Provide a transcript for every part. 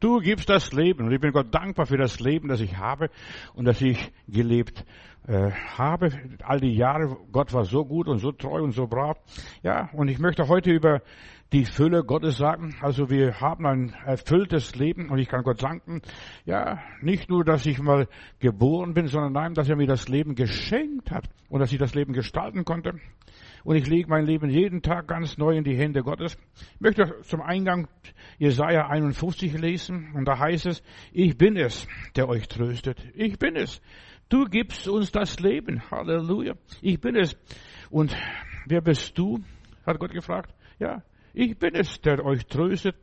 Du gibst das Leben und ich bin Gott dankbar für das Leben, das ich habe und das ich gelebt äh, habe. All die Jahre, Gott war so gut und so treu und so brav. Ja, und ich möchte heute über die Fülle Gottes sagen. Also wir haben ein erfülltes Leben und ich kann Gott danken. Ja, nicht nur, dass ich mal geboren bin, sondern nein, dass er mir das Leben geschenkt hat und dass ich das Leben gestalten konnte und ich lege mein Leben jeden Tag ganz neu in die Hände Gottes. Ich möchte zum Eingang Jesaja 51 lesen und da heißt es, ich bin es, der euch tröstet. Ich bin es. Du gibst uns das Leben. Halleluja. Ich bin es. Und wer bist du? Hat Gott gefragt. Ja, ich bin es, der euch tröstet,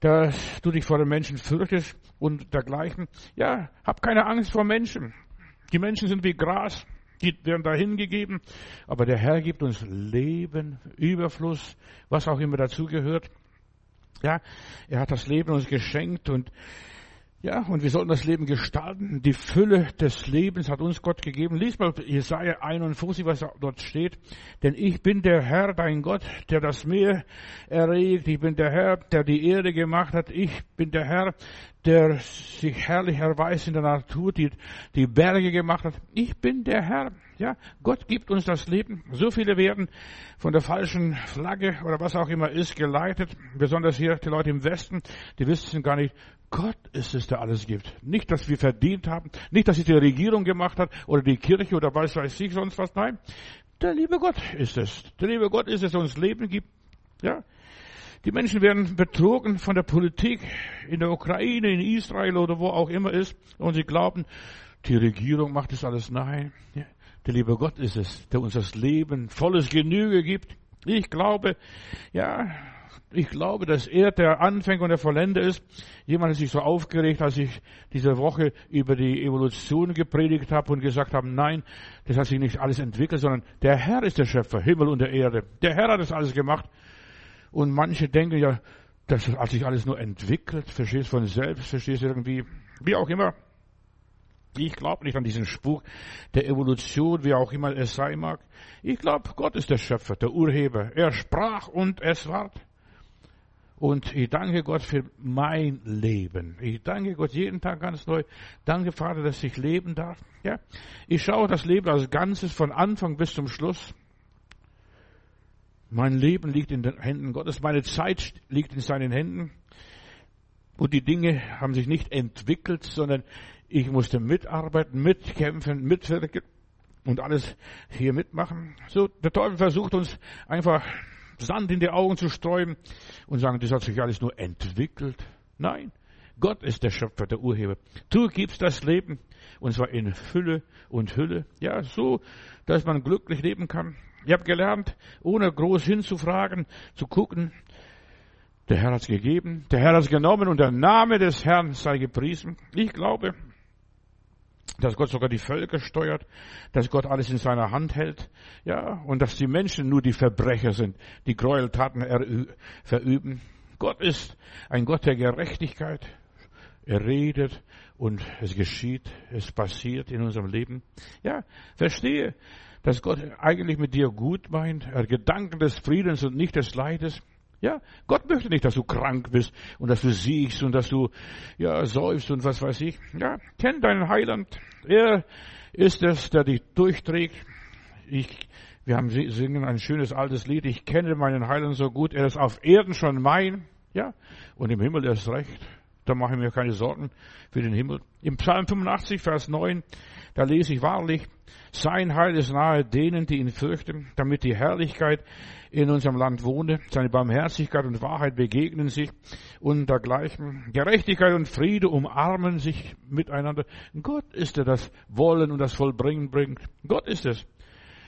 dass du dich vor den Menschen fürchtest und dergleichen. Ja, hab keine Angst vor Menschen. Die Menschen sind wie Gras die werden dahin gegeben. Aber der Herr gibt uns Leben, Überfluss, was auch immer dazugehört. Ja, er hat das Leben uns geschenkt und ja, und wir sollten das Leben gestalten. Die Fülle des Lebens hat uns Gott gegeben. Lies mal Jesaja 51, was dort steht. Denn ich bin der Herr, dein Gott, der das Meer erregt. Ich bin der Herr, der die Erde gemacht hat. Ich bin der Herr, der sich herrlich erweist in der Natur, die die Berge gemacht hat. Ich bin der Herr. Ja, Gott gibt uns das Leben. So viele werden von der falschen Flagge oder was auch immer ist geleitet. Besonders hier die Leute im Westen, die wissen gar nicht, Gott ist es, der alles gibt. Nicht, dass wir verdient haben, nicht, dass es die Regierung gemacht hat oder die Kirche oder was weiß ich sonst was. Nein, der liebe Gott ist es. Der liebe Gott ist es, der uns Leben gibt. Ja, die Menschen werden betrogen von der Politik in der Ukraine, in Israel oder wo auch immer ist und sie glauben, die Regierung macht das alles. Nein, der liebe Gott ist es, der uns das Leben volles Genüge gibt. Ich glaube, ja, ich glaube, dass er der Anfänger und der Vollender ist. Jemand hat sich so aufgeregt, als ich diese Woche über die Evolution gepredigt habe und gesagt habe, nein, das hat sich nicht alles entwickelt, sondern der Herr ist der Schöpfer, Himmel und der Erde. Der Herr hat das alles gemacht. Und manche denken ja, das hat sich alles nur entwickelt, verstehst von selbst, verstehst irgendwie, wie auch immer. Ich glaube nicht an diesen Spuk der Evolution, wie auch immer es sein mag. Ich glaube, Gott ist der Schöpfer, der Urheber. Er sprach und es ward. Und ich danke Gott für mein Leben. Ich danke Gott jeden Tag ganz neu. Danke, Vater, dass ich leben darf. Ja, ich schaue das Leben als Ganzes von Anfang bis zum Schluss. Mein Leben liegt in den Händen Gottes. Meine Zeit liegt in seinen Händen. Und die Dinge haben sich nicht entwickelt, sondern ich musste mitarbeiten, mitkämpfen, mitwirken und alles hier mitmachen. So, der Teufel versucht uns einfach Sand in die Augen zu streuen und sagen, das hat sich alles nur entwickelt. Nein, Gott ist der Schöpfer, der Urheber. Du gibst das Leben und zwar in Fülle und Hülle. Ja, so, dass man glücklich leben kann. Ich habe gelernt, ohne groß hinzufragen, zu gucken. Der Herr hat es gegeben, der Herr hat es genommen und der Name des Herrn sei gepriesen. Ich glaube, dass Gott sogar die Völker steuert, dass Gott alles in seiner Hand hält, ja, und dass die Menschen nur die Verbrecher sind, die Gräueltaten verüben. Gott ist ein Gott der Gerechtigkeit. Er redet und es geschieht, es passiert in unserem Leben. Ja, verstehe, dass Gott eigentlich mit dir gut meint, er Gedanken des Friedens und nicht des Leides. Ja, Gott möchte nicht, dass du krank bist und dass du siehst und dass du, ja, säufst und was weiß ich. Ja, kenn deinen Heiland. Er ist es, der dich durchträgt. Ich, wir haben singen ein schönes altes Lied. Ich kenne meinen Heiland so gut. Er ist auf Erden schon mein. Ja, und im Himmel erst recht. Da mache ich mir keine Sorgen für den Himmel. Im Psalm 85, Vers 9, da lese ich wahrlich, sein Heil ist nahe denen, die ihn fürchten, damit die Herrlichkeit in unserem Land wohne. Seine Barmherzigkeit und Wahrheit begegnen sich und dergleichen. Gerechtigkeit und Friede umarmen sich miteinander. Gott ist er, das Wollen und das Vollbringen bringt. Gott ist es.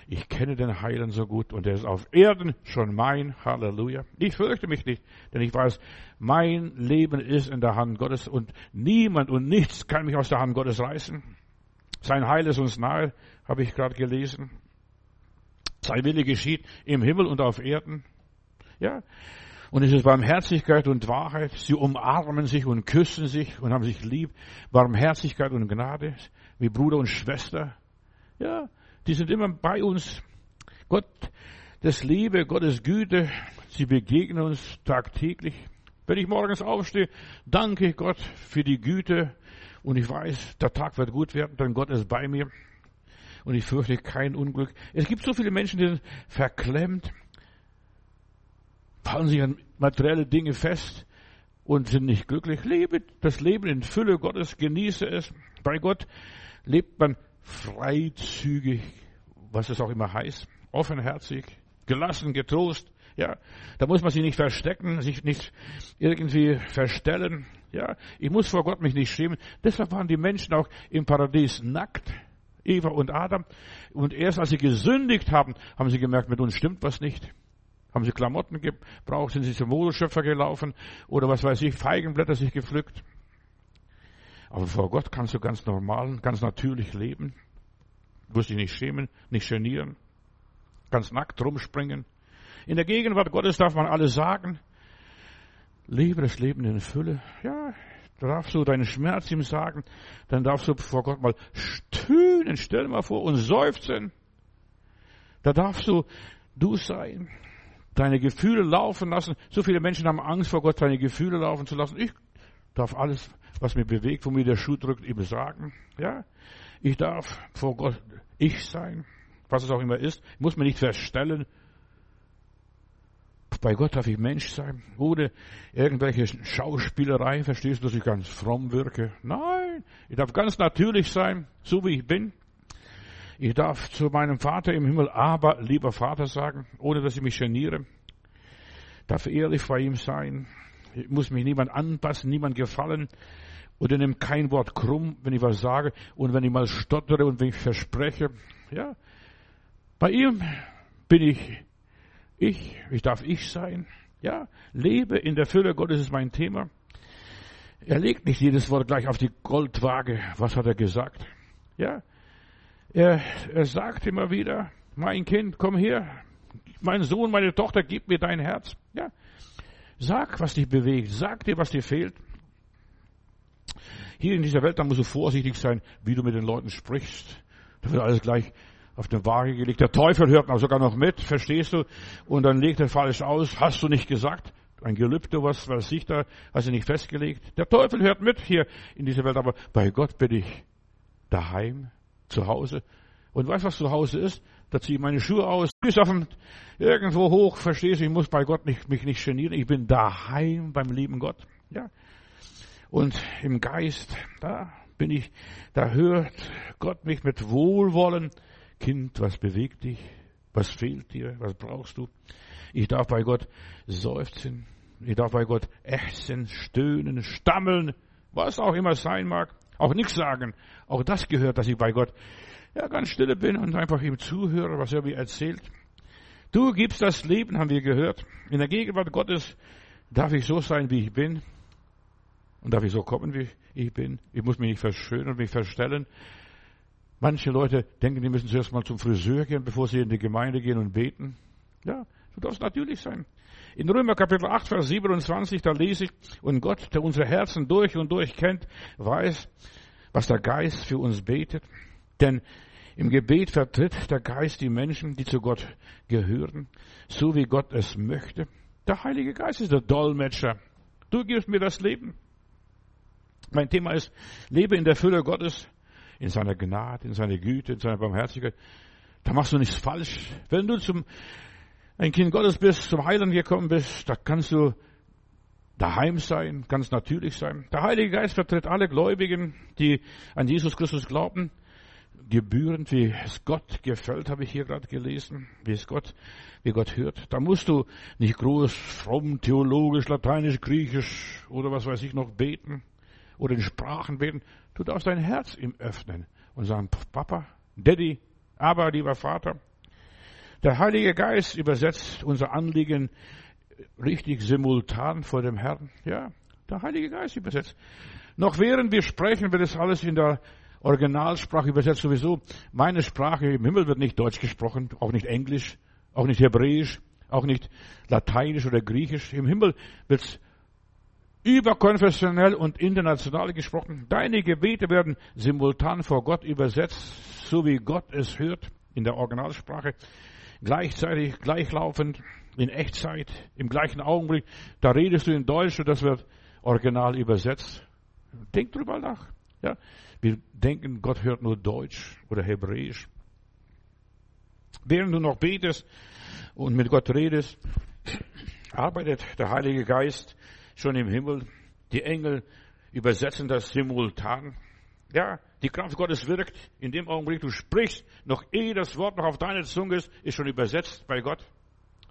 Ich kenne den Heilen so gut und er ist auf Erden schon mein. Halleluja. Ich fürchte mich nicht, denn ich weiß, mein Leben ist in der Hand Gottes und niemand und nichts kann mich aus der Hand Gottes reißen. Sein Heil ist uns nahe, habe ich gerade gelesen. Sein Wille geschieht im Himmel und auf Erden. Ja. Und es ist Barmherzigkeit und Wahrheit. Sie umarmen sich und küssen sich und haben sich lieb. Barmherzigkeit und Gnade, wie Bruder und Schwester. Ja. Die sind immer bei uns. Gott, das Liebe, Gottes Güte, sie begegnen uns tagtäglich. Wenn ich morgens aufstehe, danke ich Gott für die Güte und ich weiß, der Tag wird gut werden, denn Gott ist bei mir und ich fürchte kein Unglück. Es gibt so viele Menschen, die sind verklemmt, fallen sich an materielle Dinge fest und sind nicht glücklich. Lebe das Leben in Fülle Gottes, genieße es. Bei Gott lebt man freizügig, was es auch immer heißt, offenherzig, gelassen, getrost. Ja, da muss man sich nicht verstecken, sich nicht irgendwie verstellen. Ja, ich muss vor Gott mich nicht schämen. Deshalb waren die Menschen auch im Paradies nackt. Eva und Adam. Und erst als sie gesündigt haben, haben sie gemerkt, mit uns stimmt was nicht. Haben sie Klamotten gebraucht, sind sie zum Modeschöpfer gelaufen oder was weiß ich, Feigenblätter sich gepflückt. Aber vor Gott kannst du ganz normal, ganz natürlich leben. Du musst dich nicht schämen, nicht genieren. Ganz nackt rumspringen. In der Gegenwart Gottes darf man alles sagen. Lebe das Leben in Fülle. Ja, da darfst du deinen Schmerz ihm sagen. Dann darfst du vor Gott mal stöhnen, stell dir mal vor, und seufzen. Da darfst du du sein deine Gefühle laufen lassen. So viele Menschen haben Angst vor Gott, deine Gefühle laufen zu lassen. Ich darf alles, was mir bewegt, wo mir der Schuh drückt, ihm sagen. Ja, ich darf vor Gott ich sein, was es auch immer ist. Ich muss mir nicht verstellen. Bei Gott darf ich Mensch sein, ohne irgendwelche Schauspielerei, verstehst du, dass ich ganz fromm wirke. Nein, ich darf ganz natürlich sein, so wie ich bin. Ich darf zu meinem Vater im Himmel aber lieber Vater sagen, ohne dass ich mich geniere. Darf ehrlich bei ihm sein. Ich muss mich niemand anpassen, niemand gefallen. Oder nimm kein Wort krumm, wenn ich was sage. Und wenn ich mal stottere und wenn ich verspreche. Ja. Bei ihm bin ich ich. Ich darf ich sein. Ja. Lebe in der Fülle Gottes ist mein Thema. Er legt nicht jedes Wort gleich auf die Goldwaage. Was hat er gesagt? Ja. Er, er sagt immer wieder, mein Kind, komm her, mein Sohn, meine Tochter, gib mir dein Herz. Ja. Sag, was dich bewegt, sag dir, was dir fehlt. Hier in dieser Welt, da musst du vorsichtig sein, wie du mit den Leuten sprichst. Da wird alles gleich auf den Waage gelegt. Der Teufel hört auch sogar noch mit, verstehst du? Und dann legt er falsch aus. Hast du nicht gesagt? Ein Gelübde, was weiß ich da, hast du nicht festgelegt. Der Teufel hört mit hier in dieser Welt, aber bei Gott bin ich daheim zu Hause. Und weißt du, was zu Hause ist? Da ziehe ich meine Schuhe aus, bis auf dem, irgendwo hoch, verstehst du, ich muss bei Gott nicht, mich nicht genieren. Ich bin daheim beim lieben Gott. Ja. Und im Geist, da bin ich, da hört Gott mich mit Wohlwollen. Kind, was bewegt dich? Was fehlt dir? Was brauchst du? Ich darf bei Gott seufzen. Ich darf bei Gott ächzen, stöhnen, stammeln, was auch immer sein mag. Auch nichts sagen. Auch das gehört, dass ich bei Gott ja ganz stille bin und einfach ihm zuhöre, was er mir erzählt. Du gibst das Leben, haben wir gehört. In der Gegenwart Gottes darf ich so sein, wie ich bin. Und darf ich so kommen, wie ich bin. Ich muss mich nicht verschönern, mich verstellen. Manche Leute denken, die müssen zuerst mal zum Friseur gehen, bevor sie in die Gemeinde gehen und beten. Ja, du darfst natürlich sein. In Römer Kapitel 8, Vers 27, da lese ich, und Gott, der unsere Herzen durch und durch kennt, weiß, was der Geist für uns betet. Denn im Gebet vertritt der Geist die Menschen, die zu Gott gehören, so wie Gott es möchte. Der Heilige Geist ist der Dolmetscher. Du gibst mir das Leben. Mein Thema ist, lebe in der Fülle Gottes, in seiner Gnade, in seiner Güte, in seiner Barmherzigkeit. Da machst du nichts falsch. Wenn du zum ein Kind Gottes bist, zum Heiland gekommen bist, da kannst du daheim sein, ganz natürlich sein. Der Heilige Geist vertritt alle Gläubigen, die an Jesus Christus glauben, gebührend, wie es Gott gefällt, habe ich hier gerade gelesen, wie es Gott, wie Gott hört. Da musst du nicht groß, fromm, theologisch, lateinisch, griechisch oder was weiß ich noch beten oder in Sprachen beten. Du darfst dein Herz ihm öffnen und sagen, Papa, Daddy, aber lieber Vater, der Heilige Geist übersetzt unser Anliegen richtig simultan vor dem Herrn. Ja, der Heilige Geist übersetzt. Noch während wir sprechen, wird es alles in der Originalsprache übersetzt sowieso. Meine Sprache im Himmel wird nicht Deutsch gesprochen, auch nicht Englisch, auch nicht Hebräisch, auch nicht Lateinisch oder Griechisch. Im Himmel wird es überkonfessionell und international gesprochen. Deine Gebete werden simultan vor Gott übersetzt, so wie Gott es hört in der Originalsprache gleichzeitig, gleichlaufend. in Echtzeit, im gleichen Augenblick. Da redest du in Deutsch und das wird original übersetzt. Denk drüber nach. Ja, wir denken, Gott hört nur Deutsch oder Hebräisch. Während du noch betest und mit Gott redest, arbeitet der Heilige Geist schon im Himmel. Die Engel übersetzen das simultan. Ja, die Kraft Gottes wirkt in dem Augenblick, du sprichst, noch ehe das Wort noch auf deiner Zunge ist, ist schon übersetzt bei Gott.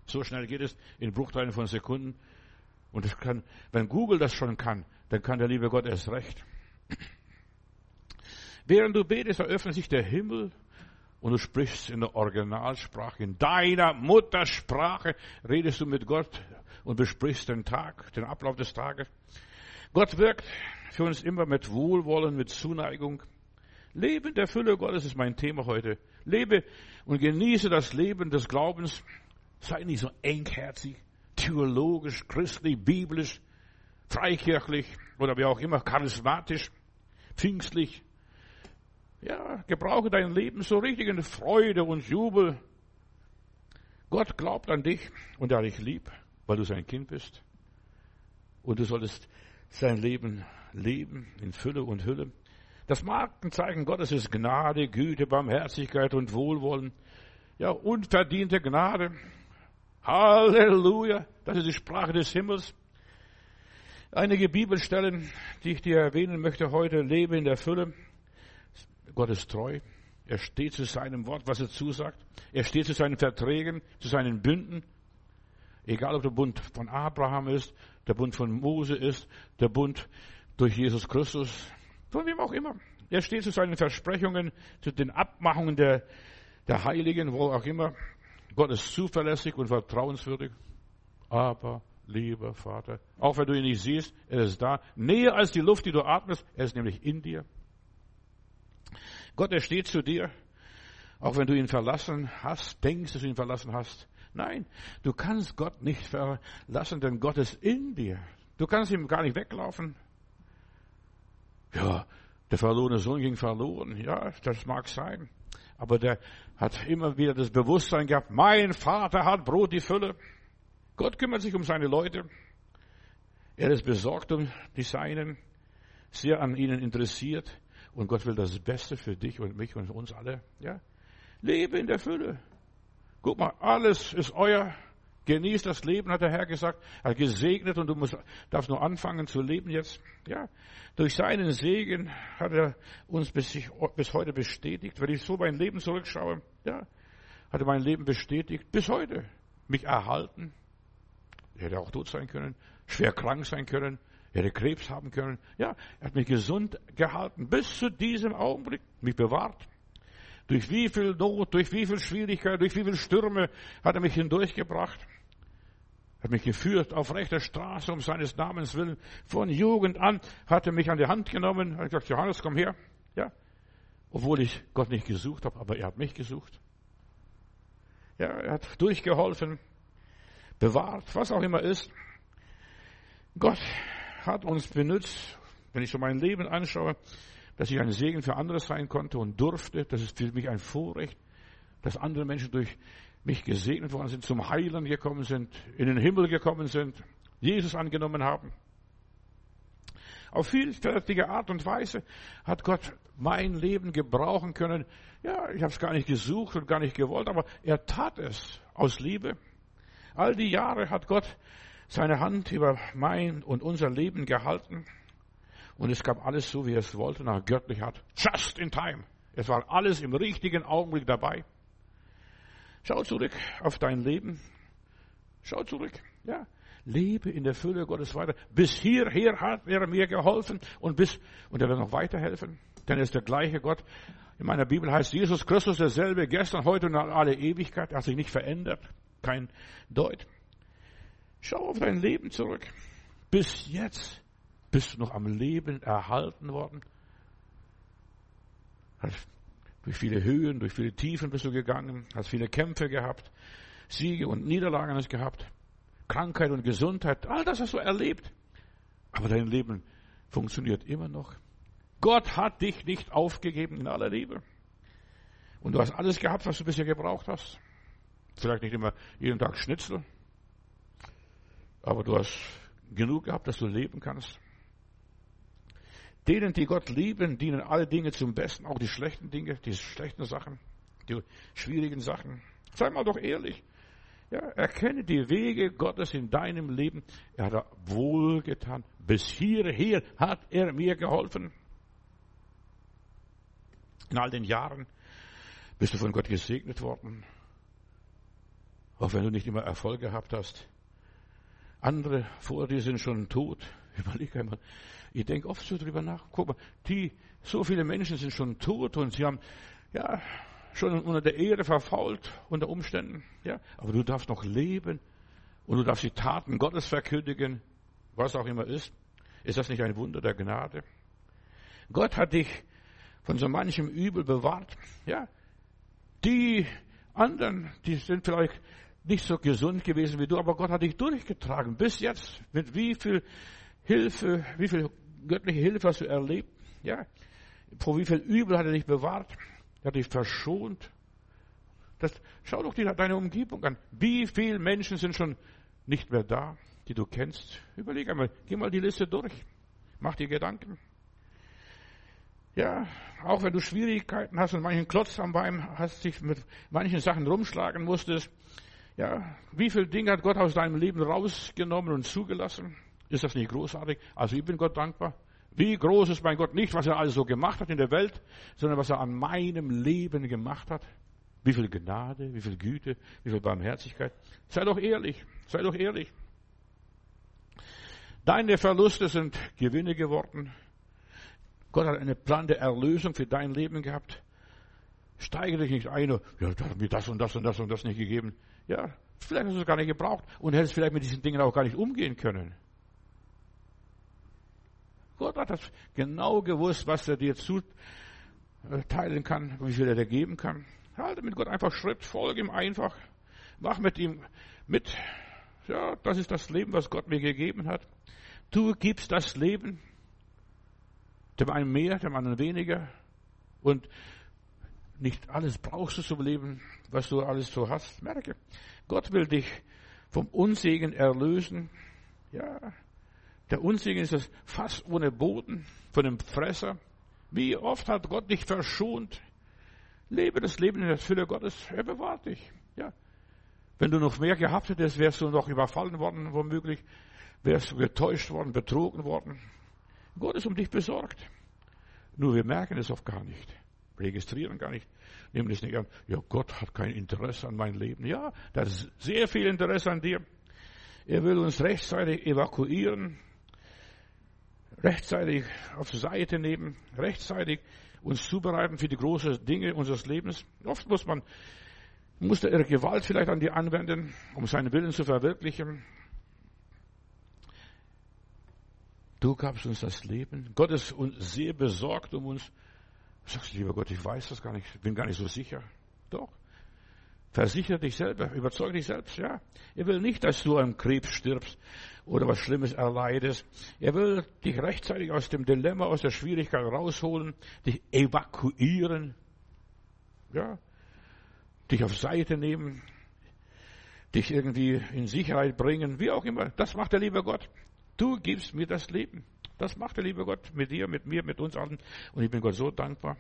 So schnell geht es in Bruchteilen von Sekunden. Und das kann, wenn Google das schon kann, dann kann der liebe Gott erst recht. Während du betest, eröffnet sich der Himmel und du sprichst in der Originalsprache, in deiner Muttersprache redest du mit Gott und besprichst den Tag, den Ablauf des Tages. Gott wirkt für uns immer mit Wohlwollen, mit Zuneigung. Lebe in der Fülle Gottes ist mein Thema heute. Lebe und genieße das Leben des Glaubens. Sei nicht so engherzig, theologisch, christlich, biblisch, freikirchlich oder wie auch immer, charismatisch, pfingstlich. Ja, gebrauche dein Leben so richtig in Freude und Jubel. Gott glaubt an dich und er dich lieb, weil du sein Kind bist. Und du solltest sein Leben leben in Fülle und Hülle. Das Markenzeichen Gottes ist Gnade, Güte, Barmherzigkeit und Wohlwollen. Ja, unverdiente Gnade. Halleluja. Das ist die Sprache des Himmels. Einige Bibelstellen, die ich dir erwähnen möchte heute, lebe in der Fülle. Gott ist treu. Er steht zu seinem Wort, was er zusagt. Er steht zu seinen Verträgen, zu seinen Bünden. Egal ob der Bund von Abraham ist, der Bund von Mose ist, der Bund durch Jesus Christus, von wem auch immer. Er steht zu seinen Versprechungen, zu den Abmachungen der, der Heiligen, wo auch immer. Gott ist zuverlässig und vertrauenswürdig. Aber, lieber Vater, auch wenn du ihn nicht siehst, er ist da. Näher als die Luft, die du atmest, er ist nämlich in dir. Gott, er steht zu dir, auch wenn du ihn verlassen hast, denkst, dass du ihn verlassen hast. Nein, du kannst Gott nicht verlassen, denn Gott ist in dir. Du kannst ihm gar nicht weglaufen. Ja, der verlorene Sohn ging verloren. Ja, das mag sein. Aber der hat immer wieder das Bewusstsein gehabt, mein Vater hat Brot die Fülle. Gott kümmert sich um seine Leute. Er ist besorgt um die Seinen, sehr an ihnen interessiert. Und Gott will das Beste für dich und mich und uns alle. Ja? Lebe in der Fülle. Guck mal, alles ist euer. Genießt das Leben, hat der Herr gesagt. Er hat gesegnet und du musst, darfst nur anfangen zu leben jetzt. Ja, durch seinen Segen hat er uns bis, ich, bis heute bestätigt. Wenn ich so mein Leben zurückschaue, ja, hat er mein Leben bestätigt bis heute. Mich erhalten. Er hätte auch tot sein können, schwer krank sein können, er hätte Krebs haben können. Ja, er hat mich gesund gehalten bis zu diesem Augenblick, mich bewahrt. Durch wie viel Not, durch wie viel Schwierigkeit, durch wie viel Stürme hat er mich hindurchgebracht. Er hat mich geführt auf rechter Straße um seines Namens willen. Von Jugend an hat er mich an die Hand genommen, hat gesagt, Johannes, komm her. Ja. Obwohl ich Gott nicht gesucht habe, aber er hat mich gesucht. Ja, er hat durchgeholfen, bewahrt, was auch immer ist. Gott hat uns benutzt, wenn ich so mein Leben anschaue, dass ich ein Segen für andere sein konnte und durfte. Das ist für mich ein Vorrecht, dass andere Menschen durch mich gesegnet worden sind, zum Heilen gekommen sind, in den Himmel gekommen sind, Jesus angenommen haben. Auf vielfältige Art und Weise hat Gott mein Leben gebrauchen können. Ja, ich habe es gar nicht gesucht und gar nicht gewollt, aber er tat es aus Liebe. All die Jahre hat Gott seine Hand über mein und unser Leben gehalten. Und es gab alles so, wie er es wollte, nach göttlich hat. Just in time. Es war alles im richtigen Augenblick dabei. Schau zurück auf dein Leben. Schau zurück. Ja. Lebe in der Fülle Gottes weiter. Bis hierher hat er mir geholfen und bis, und er wird noch weiterhelfen. Denn er ist der gleiche Gott. In meiner Bibel heißt Jesus Christus derselbe gestern, heute und alle Ewigkeit. Er hat sich nicht verändert. Kein Deut. Schau auf dein Leben zurück. Bis jetzt bist du noch am Leben erhalten worden. Durch viele Höhen, durch viele Tiefen bist du gegangen, hast viele Kämpfe gehabt, Siege und Niederlagen hast gehabt, Krankheit und Gesundheit, all das hast du erlebt. Aber dein Leben funktioniert immer noch. Gott hat dich nicht aufgegeben in aller Liebe. Und du hast alles gehabt, was du bisher gebraucht hast. Vielleicht nicht immer jeden Tag Schnitzel, Aber du hast genug gehabt, dass du leben kannst. Denen, die Gott lieben, dienen alle Dinge zum Besten, auch die schlechten Dinge, die schlechten Sachen, die schwierigen Sachen. Sei mal doch ehrlich. Ja, erkenne die Wege Gottes in deinem Leben. Er hat wohlgetan. Bis hierher hat er mir geholfen. In all den Jahren bist du von Gott gesegnet worden. Auch wenn du nicht immer Erfolg gehabt hast. Andere vor dir sind schon tot. Überleg einmal. Ich denke oft so drüber nach. Guck mal, die, so viele Menschen sind schon tot und sie haben, ja, schon unter der Ehre verfault unter Umständen. Ja, aber du darfst noch leben und du darfst die Taten Gottes verkündigen, was auch immer ist. Ist das nicht ein Wunder der Gnade? Gott hat dich von so manchem Übel bewahrt. Ja, die anderen, die sind vielleicht nicht so gesund gewesen wie du, aber Gott hat dich durchgetragen bis jetzt. Mit wie viel Hilfe, wie viel göttliche Hilfe hast du erlebt? Ja, vor wie viel Übel hat er dich bewahrt? Er hat dich verschont. Das, schau doch dir deine Umgebung an. Wie viele Menschen sind schon nicht mehr da, die du kennst? Überleg einmal, geh mal die Liste durch. Mach dir Gedanken. Ja, auch wenn du Schwierigkeiten hast und manchen Klotz am Bein hast, dich mit manchen Sachen rumschlagen musstest. Ja, wie viele Dinge hat Gott aus deinem Leben rausgenommen und zugelassen? Ist das nicht großartig? Also ich bin Gott dankbar. Wie groß ist mein Gott nicht, was er alles so gemacht hat in der Welt, sondern was er an meinem Leben gemacht hat. Wie viel Gnade, wie viel Güte, wie viel Barmherzigkeit. Sei doch ehrlich, sei doch ehrlich. Deine Verluste sind Gewinne geworden. Gott hat einen Plan der Erlösung für dein Leben gehabt. Steige dich nicht ein, ja, da hat mir das und das und das und das nicht gegeben. Ja, vielleicht hast du es gar nicht gebraucht und hättest vielleicht mit diesen Dingen auch gar nicht umgehen können. Gott hat das genau gewusst, was er dir zuteilen kann, wie viel er dir geben kann. Halte mit Gott einfach Schritt, folge ihm einfach, mach mit ihm mit. Ja, das ist das Leben, was Gott mir gegeben hat. Du gibst das Leben, dem einen mehr, dem anderen weniger. Und nicht alles brauchst du zum Leben, was du alles so hast. Merke, Gott will dich vom Unsegen erlösen. Ja, der Unsegen ist das Fass ohne Boden von dem Fresser. Wie oft hat Gott dich verschont? Lebe das Leben in der Fülle Gottes. Er bewahrt dich. Ja. Wenn du noch mehr gehabt hättest, wärst du noch überfallen worden, womöglich. Wärst du getäuscht worden, betrogen worden. Gott ist um dich besorgt. Nur wir merken es oft gar nicht. Registrieren gar nicht. Nehmen es nicht an. Ja, Gott hat kein Interesse an meinem Leben. Ja, da ist sehr viel Interesse an dir. Er will uns rechtzeitig evakuieren rechtzeitig auf die Seite nehmen, rechtzeitig uns zubereiten für die großen Dinge unseres Lebens. Oft muss man, muss er Gewalt vielleicht an die anwenden, um seinen Willen zu verwirklichen. Du gabst uns das Leben. Gott ist uns sehr besorgt um uns. Du sagst, lieber Gott, ich weiß das gar nicht, bin gar nicht so sicher. Doch. Versichere dich selber, überzeuge dich selbst, ja. Er will nicht, dass du an Krebs stirbst oder was Schlimmes erleidest. Er will dich rechtzeitig aus dem Dilemma, aus der Schwierigkeit rausholen, dich evakuieren, ja. Dich auf Seite nehmen, dich irgendwie in Sicherheit bringen, wie auch immer. Das macht der liebe Gott. Du gibst mir das Leben. Das macht der liebe Gott mit dir, mit mir, mit uns allen. Und ich bin Gott so dankbar.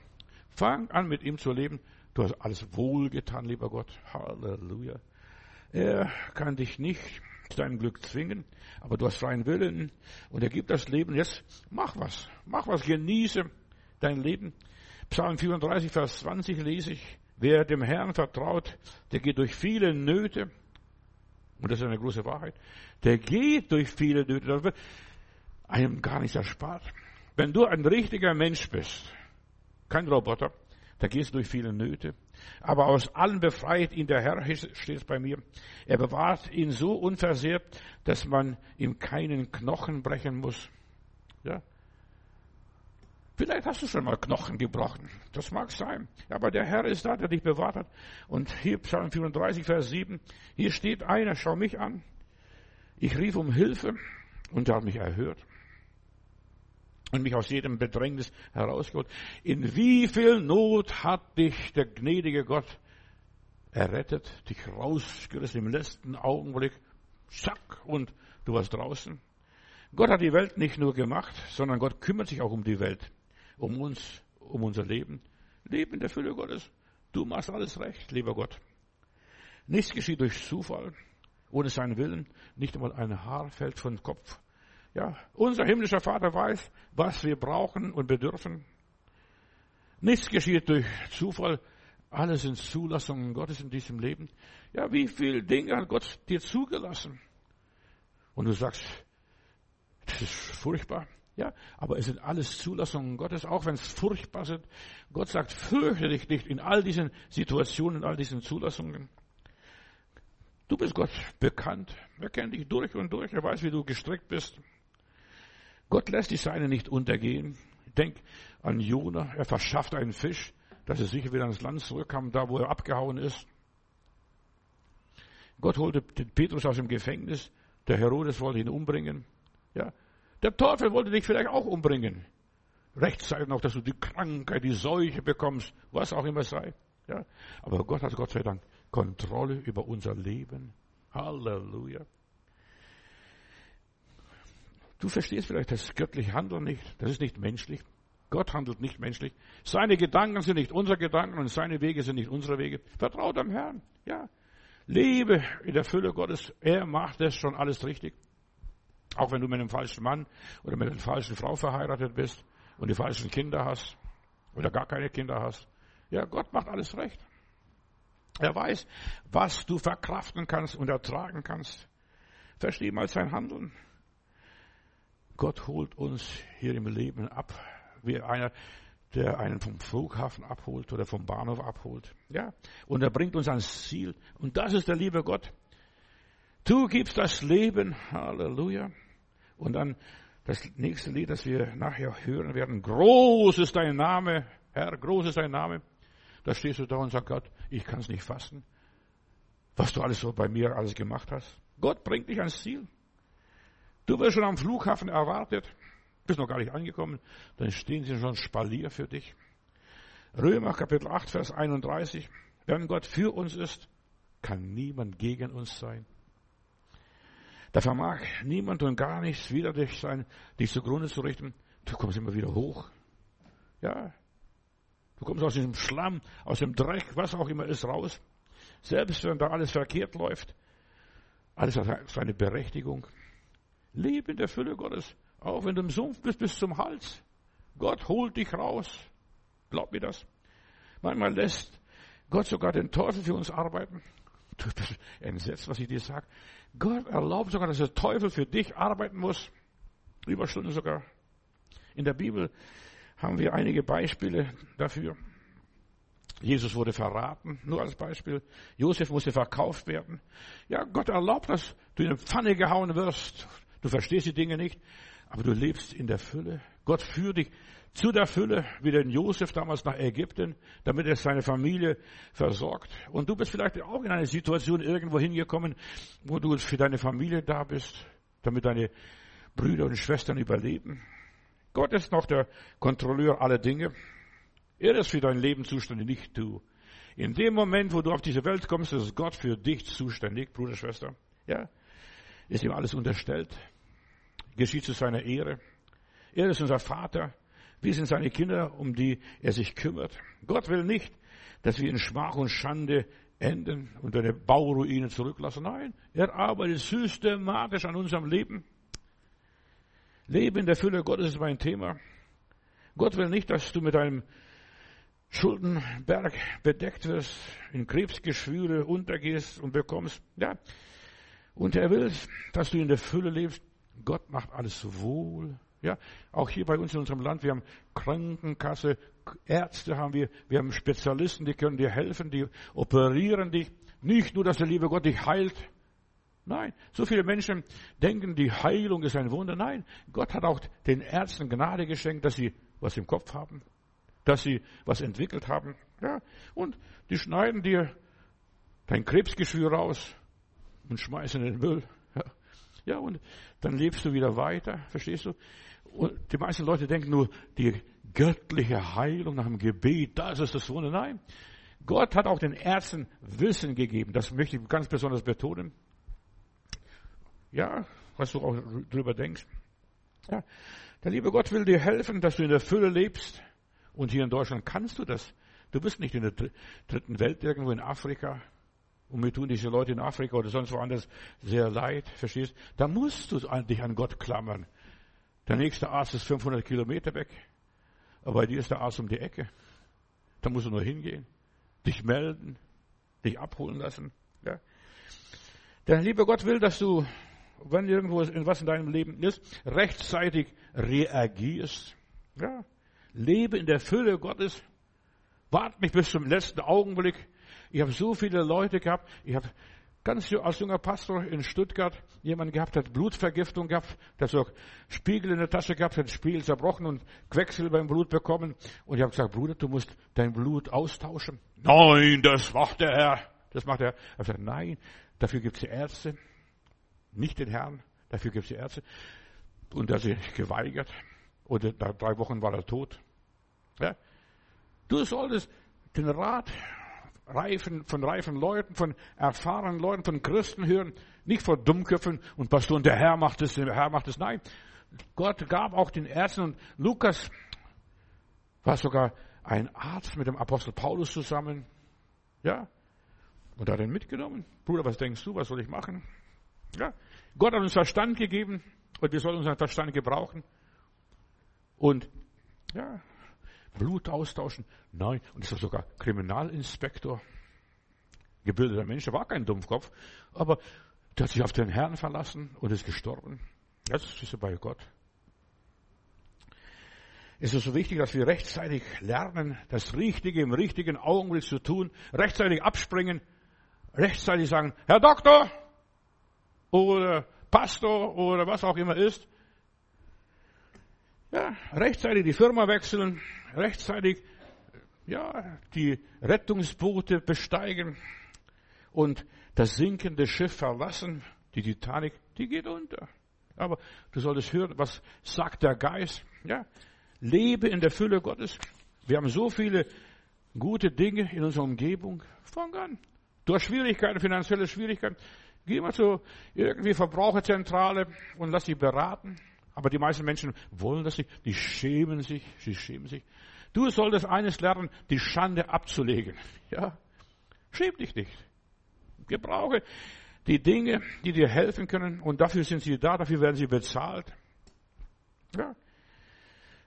Fang an, mit ihm zu leben. Du hast alles wohlgetan, lieber Gott. Halleluja. Er kann dich nicht zu deinem Glück zwingen, aber du hast freien Willen und er gibt das Leben. Jetzt mach was. Mach was. Genieße dein Leben. Psalm 34, Vers 20 lese ich. Wer dem Herrn vertraut, der geht durch viele Nöte. Und das ist eine große Wahrheit. Der geht durch viele Nöte. Das wird einem gar nicht erspart. Wenn du ein richtiger Mensch bist, kein Roboter, da gehst du durch viele Nöte. Aber aus allen befreit ihn der Herr, steht es bei mir. Er bewahrt ihn so unversehrt, dass man ihm keinen Knochen brechen muss. Ja. Vielleicht hast du schon mal Knochen gebrochen. Das mag sein. Aber der Herr ist da, der dich bewahrt hat. Und hier Psalm 34, Vers 7. Hier steht einer, schau mich an. Ich rief um Hilfe und er hat mich erhört und mich aus jedem Bedrängnis herausgeholt. In wie viel Not hat dich der gnädige Gott errettet, dich rausgerissen im letzten Augenblick, zack, und du warst draußen. Gott hat die Welt nicht nur gemacht, sondern Gott kümmert sich auch um die Welt, um uns, um unser Leben. Leben in der Fülle Gottes. Du machst alles recht, lieber Gott. Nichts geschieht durch Zufall, ohne seinen Willen. Nicht einmal ein Haar fällt vom Kopf. Ja, unser himmlischer Vater weiß, was wir brauchen und bedürfen. Nichts geschieht durch Zufall. Alles sind Zulassungen Gottes in diesem Leben. Ja, wie viele Dinge hat Gott dir zugelassen? Und du sagst, das ist furchtbar. Ja, aber es sind alles Zulassungen Gottes, auch wenn es furchtbar sind. Gott sagt, fürchte dich nicht in all diesen Situationen, in all diesen Zulassungen. Du bist Gott bekannt. Er kennt dich durch und durch. Er weiß, wie du gestrickt bist. Gott lässt die Seine nicht untergehen. Denk an Jona. Er verschafft einen Fisch, dass er sicher wieder ans Land zurückkam, da wo er abgehauen ist. Gott holte Petrus aus dem Gefängnis. Der Herodes wollte ihn umbringen. Ja. Der Teufel wollte dich vielleicht auch umbringen. Rechtzeitig noch, dass du die Krankheit, die Seuche bekommst, was auch immer sei. Ja. Aber Gott hat Gott sei Dank Kontrolle über unser Leben. Halleluja. Du verstehst vielleicht das göttliche Handeln nicht. Das ist nicht menschlich. Gott handelt nicht menschlich. Seine Gedanken sind nicht unsere Gedanken und seine Wege sind nicht unsere Wege. Vertraut am Herrn. Ja. Lebe in der Fülle Gottes. Er macht das schon alles richtig. Auch wenn du mit einem falschen Mann oder mit einer falschen Frau verheiratet bist und die falschen Kinder hast oder gar keine Kinder hast. Ja, Gott macht alles recht. Er weiß, was du verkraften kannst und ertragen kannst. Versteh mal sein Handeln. Gott holt uns hier im Leben ab, wie einer, der einen vom Flughafen abholt oder vom Bahnhof abholt. Ja. Und er bringt uns ans Ziel. Und das ist der liebe Gott. Du gibst das Leben. Halleluja. Und dann das nächste Lied, das wir nachher hören werden. Groß ist dein Name, Herr, groß ist dein Name. Da stehst du da und sagst, Gott, ich kann es nicht fassen, was du alles so bei mir alles gemacht hast. Gott bringt dich ans Ziel. Du wirst schon am Flughafen erwartet, bist noch gar nicht angekommen, dann stehen sie schon Spalier für dich. Römer Kapitel 8, Vers 31. Wenn Gott für uns ist, kann niemand gegen uns sein. Da vermag niemand und gar nichts wieder dich sein, dich zugrunde zu richten. Du kommst immer wieder hoch. Ja. Du kommst aus diesem Schlamm, aus dem Dreck, was auch immer ist, raus. Selbst wenn da alles verkehrt läuft. Alles hat seine Berechtigung. Lebe in der Fülle Gottes. Auch wenn du im Sumpf bist bis zum Hals. Gott holt dich raus. Glaub mir das. Manchmal lässt Gott sogar den Teufel für uns arbeiten. Du bist entsetzt, was ich dir sage. Gott erlaubt sogar, dass der Teufel für dich arbeiten muss. Überstunden sogar. In der Bibel haben wir einige Beispiele dafür. Jesus wurde verraten, nur als Beispiel. Josef musste verkauft werden. Ja, Gott erlaubt, dass du in eine Pfanne gehauen wirst. Du verstehst die Dinge nicht, aber du lebst in der Fülle. Gott führt dich zu der Fülle, wie den Josef damals nach Ägypten, damit er seine Familie versorgt. Und du bist vielleicht auch in eine Situation irgendwo hingekommen, wo du für deine Familie da bist, damit deine Brüder und Schwestern überleben. Gott ist noch der Kontrolleur aller Dinge. Er ist für dein Leben zuständig, nicht du. In dem Moment, wo du auf diese Welt kommst, ist Gott für dich zuständig, Bruder, Schwester. Ja, ist ihm alles unterstellt. Geschieht zu seiner Ehre. Er ist unser Vater. Wir sind seine Kinder, um die er sich kümmert. Gott will nicht, dass wir in Schmach und Schande enden und eine Bauruine zurücklassen. Nein, er arbeitet systematisch an unserem Leben. Leben in der Fülle Gottes ist mein Thema. Gott will nicht, dass du mit einem Schuldenberg bedeckt wirst, in Krebsgeschwüre untergehst und bekommst. Ja. Und er will, dass du in der Fülle lebst. Gott macht alles wohl. Ja, auch hier bei uns in unserem Land, wir haben Krankenkasse, Ärzte haben wir, wir haben Spezialisten, die können dir helfen, die operieren dich. Nicht nur, dass der liebe Gott dich heilt. Nein, so viele Menschen denken, die Heilung ist ein Wunder. Nein, Gott hat auch den Ärzten Gnade geschenkt, dass sie was im Kopf haben, dass sie was entwickelt haben. Ja, und die schneiden dir dein Krebsgeschwür raus und schmeißen in den Müll. Ja. und dann lebst du wieder weiter, verstehst du? Und die meisten Leute denken nur, die göttliche Heilung nach dem Gebet, das ist das Wunder. Nein, Gott hat auch den Ärzten Wissen gegeben. Das möchte ich ganz besonders betonen. Ja, was du auch drüber denkst. Ja, der liebe Gott will dir helfen, dass du in der Fülle lebst. Und hier in Deutschland kannst du das. Du bist nicht in der dritten Welt irgendwo in Afrika. Und mir tun diese Leute in Afrika oder sonst woanders sehr leid, verstehst? Da musst du dich an Gott klammern. Der nächste Arzt ist 500 Kilometer weg. Aber bei dir ist der Arzt um die Ecke. Da musst du nur hingehen, dich melden, dich abholen lassen. Ja. Der liebe Gott will, dass du, wenn irgendwo was in deinem Leben ist, rechtzeitig reagierst. Ja. Lebe in der Fülle Gottes. Wart mich bis zum letzten Augenblick. Ich habe so viele Leute gehabt. Ich habe ganz als junger Pastor in Stuttgart jemanden gehabt, der hat Blutvergiftung gehabt, der hat so Spiegel in der Tasche gehabt, hat Spiegel zerbrochen und Quecksilber im Blut bekommen. Und ich habe gesagt, Bruder, du musst dein Blut austauschen. Nein, das macht der Herr. Das macht der Herr. Er hat gesagt, nein, dafür gibt es Ärzte. Nicht den Herrn, dafür gibt es Ärzte. Und er hat sich geweigert. Und nach drei Wochen war er tot. Ja? Du solltest den Rat reifen, von reifen Leuten, von erfahrenen Leuten, von Christen hören, nicht von Dummköpfen und Pastoren, der Herr macht es, der Herr macht es. Nein, Gott gab auch den Ärzten und Lukas war sogar ein Arzt mit dem Apostel Paulus zusammen. Ja, und hat ihn mitgenommen. Bruder, was denkst du, was soll ich machen? Ja, Gott hat uns Verstand gegeben und wir sollen unseren Verstand gebrauchen. Und ja, Blut austauschen. Nein, und ist sogar Kriminalinspektor. Gebildeter Mensch, der war kein Dummkopf, aber der hat sich auf den Herrn verlassen und ist gestorben. Jetzt ist er bei Gott. Es ist so wichtig, dass wir rechtzeitig lernen, das Richtige im richtigen Augenblick zu tun, rechtzeitig abspringen, rechtzeitig sagen, Herr Doktor oder Pastor oder was auch immer ist, ja, rechtzeitig die Firma wechseln, rechtzeitig ja, die Rettungsboote besteigen und das sinkende Schiff verlassen. Die Titanic, die geht unter. Aber du solltest hören, was sagt der Geist? Ja, lebe in der Fülle Gottes. Wir haben so viele gute Dinge in unserer Umgebung. Fang an. Du hast Schwierigkeiten, finanzielle Schwierigkeiten. Geh mal zur irgendwie Verbraucherzentrale und lass dich beraten. Aber die meisten Menschen wollen das nicht. Die schämen sich. Sie schämen sich. Du solltest eines lernen, die Schande abzulegen. Ja. Schäm dich nicht. Gebrauche die Dinge, die dir helfen können. Und dafür sind sie da. Dafür werden sie bezahlt. Ja.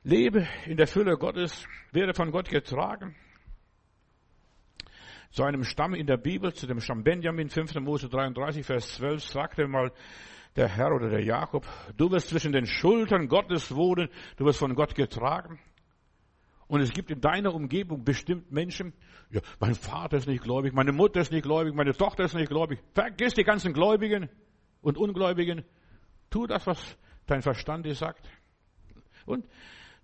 Lebe in der Fülle Gottes. Werde von Gott getragen. Zu einem Stamm in der Bibel, zu dem Stamm Benjamin, 5. Mose 33, Vers 12, sagte mal der Herr oder der Jakob, du wirst zwischen den Schultern Gottes wohnen, du wirst von Gott getragen. Und es gibt in deiner Umgebung bestimmt Menschen, ja, mein Vater ist nicht gläubig, meine Mutter ist nicht gläubig, meine Tochter ist nicht gläubig. Vergiss die ganzen Gläubigen und Ungläubigen. Tu das, was dein Verstand dir sagt. Und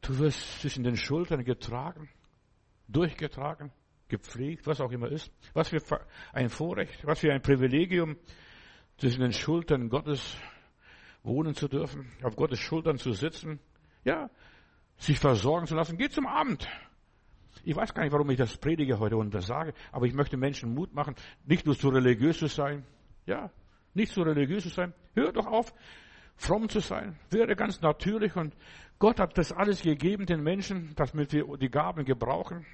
du wirst zwischen den Schultern getragen, durchgetragen, gepflegt, was auch immer ist. Was für ein Vorrecht, was für ein Privilegium, zwischen den Schultern Gottes wohnen zu dürfen, auf Gottes Schultern zu sitzen, ja, sich versorgen zu lassen. Geh zum Abend. Ich weiß gar nicht, warum ich das predige heute und das sage, aber ich möchte Menschen Mut machen, nicht nur zu religiös zu sein, ja, nicht zu religiös zu sein. Hör doch auf, fromm zu sein. Werde ganz natürlich und Gott hat das alles gegeben den Menschen, damit wir die Gaben gebrauchen.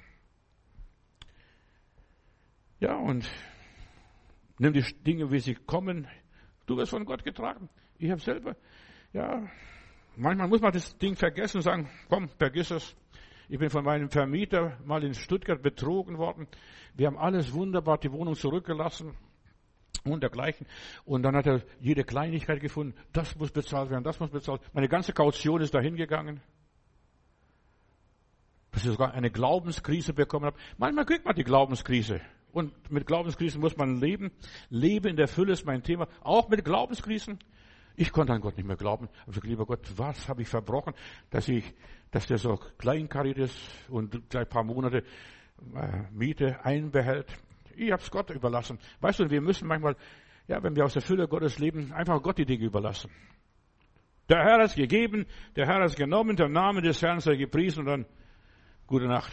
Ja, und Nimm die Dinge, wie sie kommen. Du wirst von Gott getragen. Ich habe selber, ja, manchmal muss man das Ding vergessen und sagen, komm, vergiss es. Ich bin von meinem Vermieter mal in Stuttgart betrogen worden. Wir haben alles wunderbar, die Wohnung zurückgelassen und dergleichen. Und dann hat er jede Kleinigkeit gefunden. Das muss bezahlt werden, das muss bezahlt werden. Meine ganze Kaution ist dahin gegangen. Dass ich sogar eine Glaubenskrise bekommen habe. Manchmal kriegt man die Glaubenskrise. Und mit Glaubenskrisen muss man leben. Leben in der Fülle ist mein Thema. Auch mit Glaubenskrisen. Ich konnte an Gott nicht mehr glauben. Gesagt, lieber Gott, was habe ich verbrochen, dass ich, dass der so kleinkariert ist und gleich paar Monate äh, Miete einbehält. Ich habe es Gott überlassen. Weißt du, wir müssen manchmal, ja, wenn wir aus der Fülle Gottes leben, einfach Gott die Dinge überlassen. Der Herr hat es gegeben, der Herr hat es genommen, der Name des Herrn sei gepriesen und dann gute Nacht.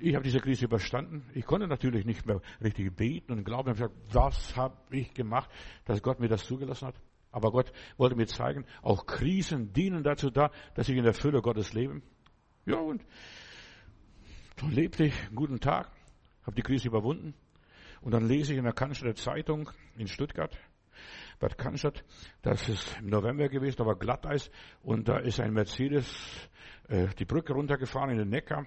Ich habe diese Krise überstanden. Ich konnte natürlich nicht mehr richtig beten und glauben. Ich habe gesagt, was habe ich gemacht, dass Gott mir das zugelassen hat? Aber Gott wollte mir zeigen, auch Krisen dienen dazu da, dass ich in der Fülle Gottes lebe. Ja, und so lebte ich einen guten Tag, habe die Krise überwunden. Und dann lese ich in der Cannstatter Zeitung in Stuttgart, Bad Cannstatt, das ist im November gewesen, da war Glatteis und da ist ein Mercedes äh, die Brücke runtergefahren in den Neckar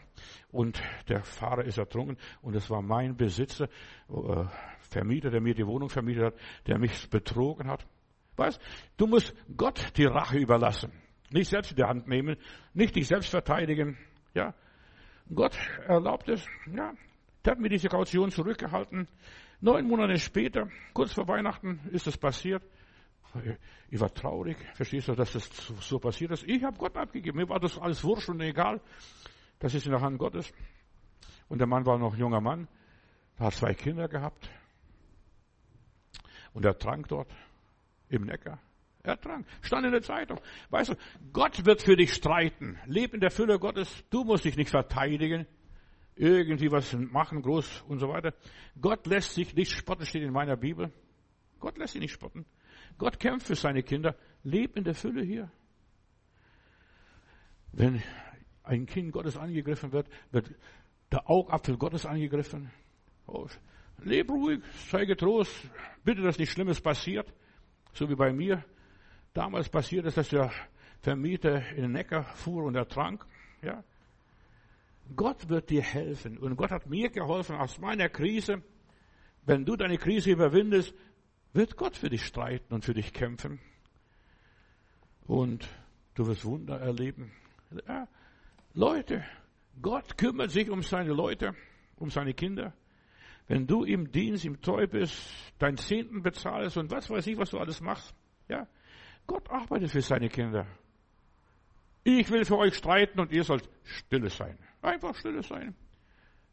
und der Fahrer ist ertrunken und es war mein Besitzer, äh, Vermieter, der mir die Wohnung vermietet hat, der mich betrogen hat. Weißt, du musst Gott die Rache überlassen. Nicht selbst in die Hand nehmen, nicht dich selbst verteidigen. Ja, Gott erlaubt es. Ja, der hat mir diese Kaution zurückgehalten. Neun Monate später, kurz vor Weihnachten, ist es passiert. Ich war traurig, verstehst du, dass das so passiert ist. Ich habe Gott abgegeben, mir war das alles wurscht und egal. Das ist in der Hand Gottes. Und der Mann war noch ein junger Mann, hat zwei Kinder gehabt. Und er trank dort im Neckar. Er trank, stand in der Zeitung. Weißt du, Gott wird für dich streiten. Leb in der Fülle Gottes. Du musst dich nicht verteidigen. Irgendwie was machen, groß und so weiter. Gott lässt sich nicht spotten, steht in meiner Bibel. Gott lässt sich nicht spotten. Gott kämpft für seine Kinder. Leb in der Fülle hier. Wenn ein Kind Gottes angegriffen wird, wird der Augapfel Gottes angegriffen. Oh, leb ruhig, sei getrost, bitte, dass nichts Schlimmes passiert. So wie bei mir. Damals passiert es, dass der Vermieter in den Neckar fuhr und ertrank. Ja. Gott wird dir helfen. Und Gott hat mir geholfen aus meiner Krise. Wenn du deine Krise überwindest, wird Gott für dich streiten und für dich kämpfen. Und du wirst Wunder erleben. Ja. Leute, Gott kümmert sich um seine Leute, um seine Kinder. Wenn du im Dienst, im Treu bist, dein Zehnten bezahlst und was weiß ich, was du alles machst, ja, Gott arbeitet für seine Kinder. Ich will für euch streiten und ihr sollt stille sein. Einfach stille sein.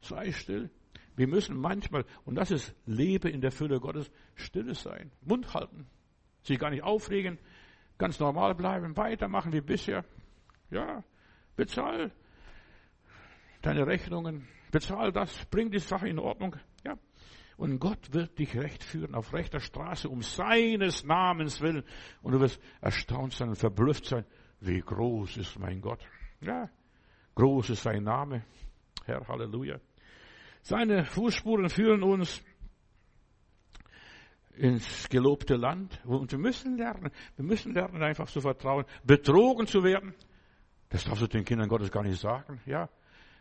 Sei still. Wir müssen manchmal, und das ist Lebe in der Fülle Gottes, stille sein. Mund halten. Sich gar nicht aufregen. Ganz normal bleiben. Weitermachen wie bisher. Ja. Bezahl deine Rechnungen. Bezahl das. Bring die Sache in Ordnung. Ja. Und Gott wird dich recht führen auf rechter Straße um seines Namens willen. Und du wirst erstaunt sein und verblüfft sein. Wie groß ist mein Gott. Ja. Groß ist sein Name. Herr, Halleluja. Seine Fußspuren führen uns ins gelobte Land. Und wir müssen lernen, wir müssen lernen, einfach zu vertrauen, betrogen zu werden. Das darfst du den Kindern Gottes gar nicht sagen, ja.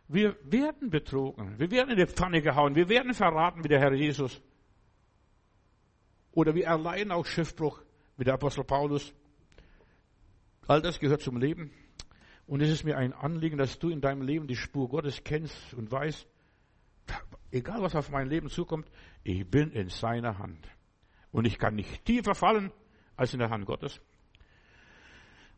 Wir werden betrogen. Wir werden in die Pfanne gehauen. Wir werden verraten wie der Herr Jesus. Oder wir erleiden auch Schiffbruch wie der Apostel Paulus. All das gehört zum Leben. Und es ist mir ein Anliegen, dass du in deinem Leben die Spur Gottes kennst und weißt, egal was auf mein Leben zukommt, ich bin in seiner Hand. Und ich kann nicht tiefer fallen als in der Hand Gottes.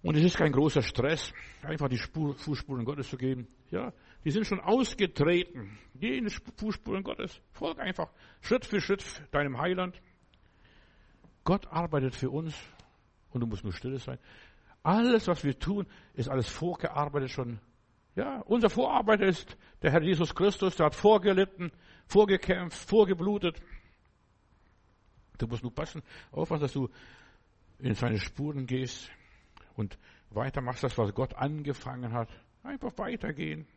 Und es ist kein großer Stress, einfach die Spur, Fußspuren Gottes zu gehen. Ja, die sind schon ausgetreten. Geh in die Fußspuren Gottes. Folg einfach Schritt für Schritt deinem Heiland. Gott arbeitet für uns und du musst nur still sein. Alles, was wir tun, ist alles vorgearbeitet schon. Ja, unser Vorarbeiter ist der Herr Jesus Christus, der hat vorgelitten, vorgekämpft, vorgeblutet. Du musst nur passen, aufpassen, dass du in seine Spuren gehst und weitermachst das, was Gott angefangen hat. Einfach weitergehen.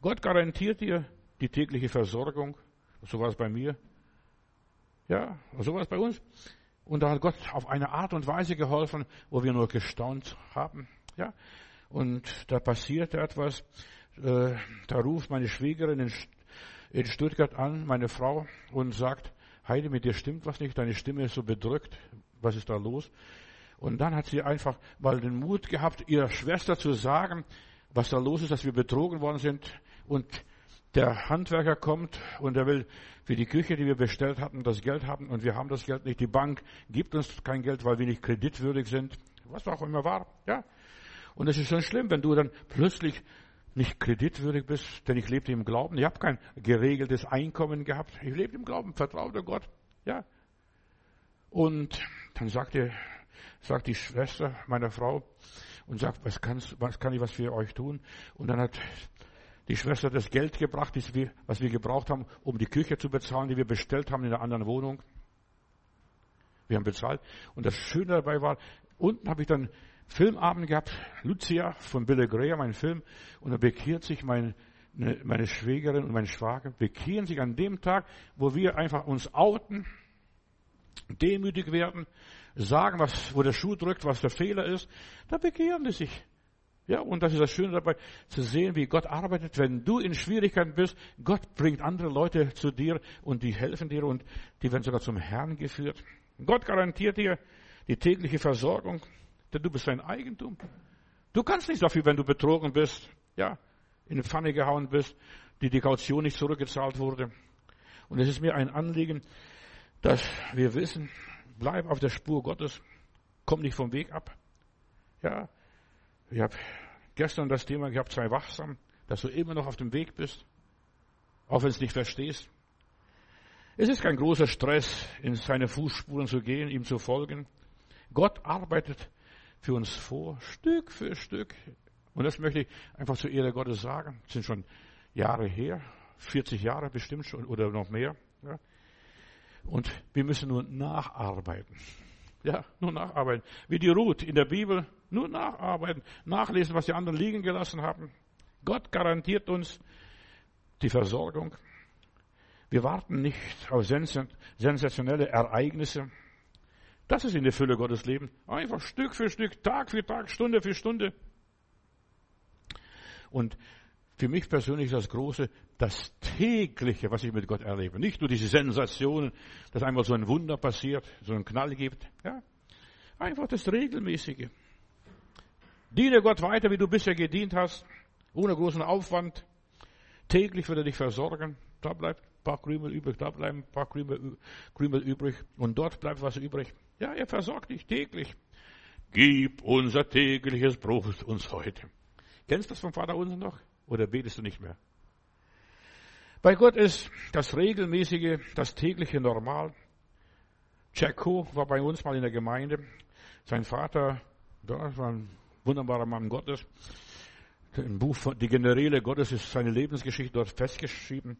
Gott garantiert dir die tägliche Versorgung. So war es bei mir. Ja, so war es bei uns. Und da hat Gott auf eine Art und Weise geholfen, wo wir nur gestaunt haben. Ja, und da passierte etwas. Äh, da ruft meine Schwägerin in, Stuttgart an, meine Frau, und sagt, Heidi, mit dir stimmt was nicht, deine Stimme ist so bedrückt. Was ist da los? Und dann hat sie einfach mal den Mut gehabt, ihrer Schwester zu sagen, was da los ist, dass wir betrogen worden sind. Und der Handwerker kommt und er will für die Küche, die wir bestellt hatten, das Geld haben und wir haben das Geld nicht. Die Bank gibt uns kein Geld, weil wir nicht kreditwürdig sind. Was auch immer war, ja. Und es ist schon schlimm, wenn du dann plötzlich nicht kreditwürdig bist, denn ich lebte im Glauben. Ich habe kein geregeltes Einkommen gehabt. Ich lebte im Glauben, vertraute Gott, ja. Und dann sagte sagt die Schwester meiner Frau und sagt, was, kannst, was kann ich was für euch tun? Und dann hat die Schwester das Geld gebracht, was wir gebraucht haben, um die Küche zu bezahlen, die wir bestellt haben in der anderen Wohnung. Wir haben bezahlt. Und das Schöne dabei war, unten habe ich dann Filmabend gehabt, Lucia von Billy Graham, ein Film, und da bekehrt sich mein, ne, meine Schwägerin und mein Schwager, bekehren sich an dem Tag, wo wir einfach uns outen, demütig werden, sagen, was, wo der Schuh drückt, was der Fehler ist, da bekehren die sich. Ja, und das ist das Schöne dabei, zu sehen, wie Gott arbeitet. Wenn du in Schwierigkeiten bist, Gott bringt andere Leute zu dir und die helfen dir und die werden sogar zum Herrn geführt. Gott garantiert dir die tägliche Versorgung, denn du bist sein Eigentum. Du kannst nicht dafür, wenn du betrogen bist, ja, in eine Pfanne gehauen bist, die die Kaution nicht zurückgezahlt wurde. Und es ist mir ein Anliegen, dass wir wissen, bleib auf der Spur Gottes, komm nicht vom Weg ab. Ja, ich habe gestern das Thema gehabt, sei wachsam, dass du immer noch auf dem Weg bist, auch wenn du es nicht verstehst. Es ist kein großer Stress, in seine Fußspuren zu gehen, ihm zu folgen. Gott arbeitet für uns vor, Stück für Stück. Und das möchte ich einfach zur Ehre Gottes sagen. Das sind schon Jahre her, 40 Jahre bestimmt schon oder noch mehr. Ja. Und wir müssen nur nacharbeiten. Ja, nur nacharbeiten. Wie die Ruth in der Bibel, nur nacharbeiten, nachlesen, was die anderen liegen gelassen haben. Gott garantiert uns die Versorgung. Wir warten nicht auf sensationelle Ereignisse. Das ist in der Fülle Gottes Leben. Einfach Stück für Stück, Tag für Tag, Stunde für Stunde. Und für mich persönlich ist das Große, das tägliche, was ich mit Gott erlebe. Nicht nur diese Sensationen, dass einmal so ein Wunder passiert, so einen Knall gibt. Ja, einfach das Regelmäßige. Diene Gott weiter, wie du bisher gedient hast, ohne großen Aufwand. Täglich wird er dich versorgen. Da bleibt ein paar Krümel übrig, da bleiben ein paar Krümel, Krümel übrig und dort bleibt was übrig. Ja, er versorgt dich täglich. Gib unser tägliches Brot uns heute. Kennst du das vom Vater unser noch? Oder betest du nicht mehr? Bei Gott ist das regelmäßige, das tägliche normal. Jacko war bei uns mal in der Gemeinde. Sein Vater, da war ein wunderbarer Mann Gottes. Im Buch Die Generäle Gottes ist seine Lebensgeschichte dort festgeschrieben.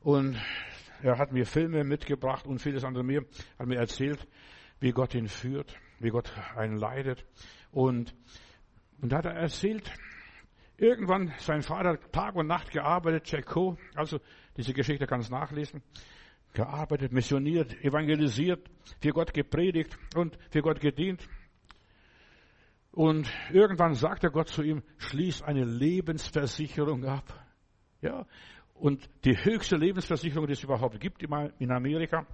Und er hat mir Filme mitgebracht und vieles andere mehr, hat mir erzählt, wie Gott ihn führt, wie Gott einen leidet. Und, und da hat er erzählt, irgendwann sein Vater Tag und Nacht gearbeitet, Coe, also diese Geschichte kann es nachlesen, gearbeitet, missioniert, evangelisiert, für Gott gepredigt und für Gott gedient. Und irgendwann sagte Gott zu ihm, schließ eine Lebensversicherung ab. Ja, und die höchste Lebensversicherung, die es überhaupt gibt in Amerika.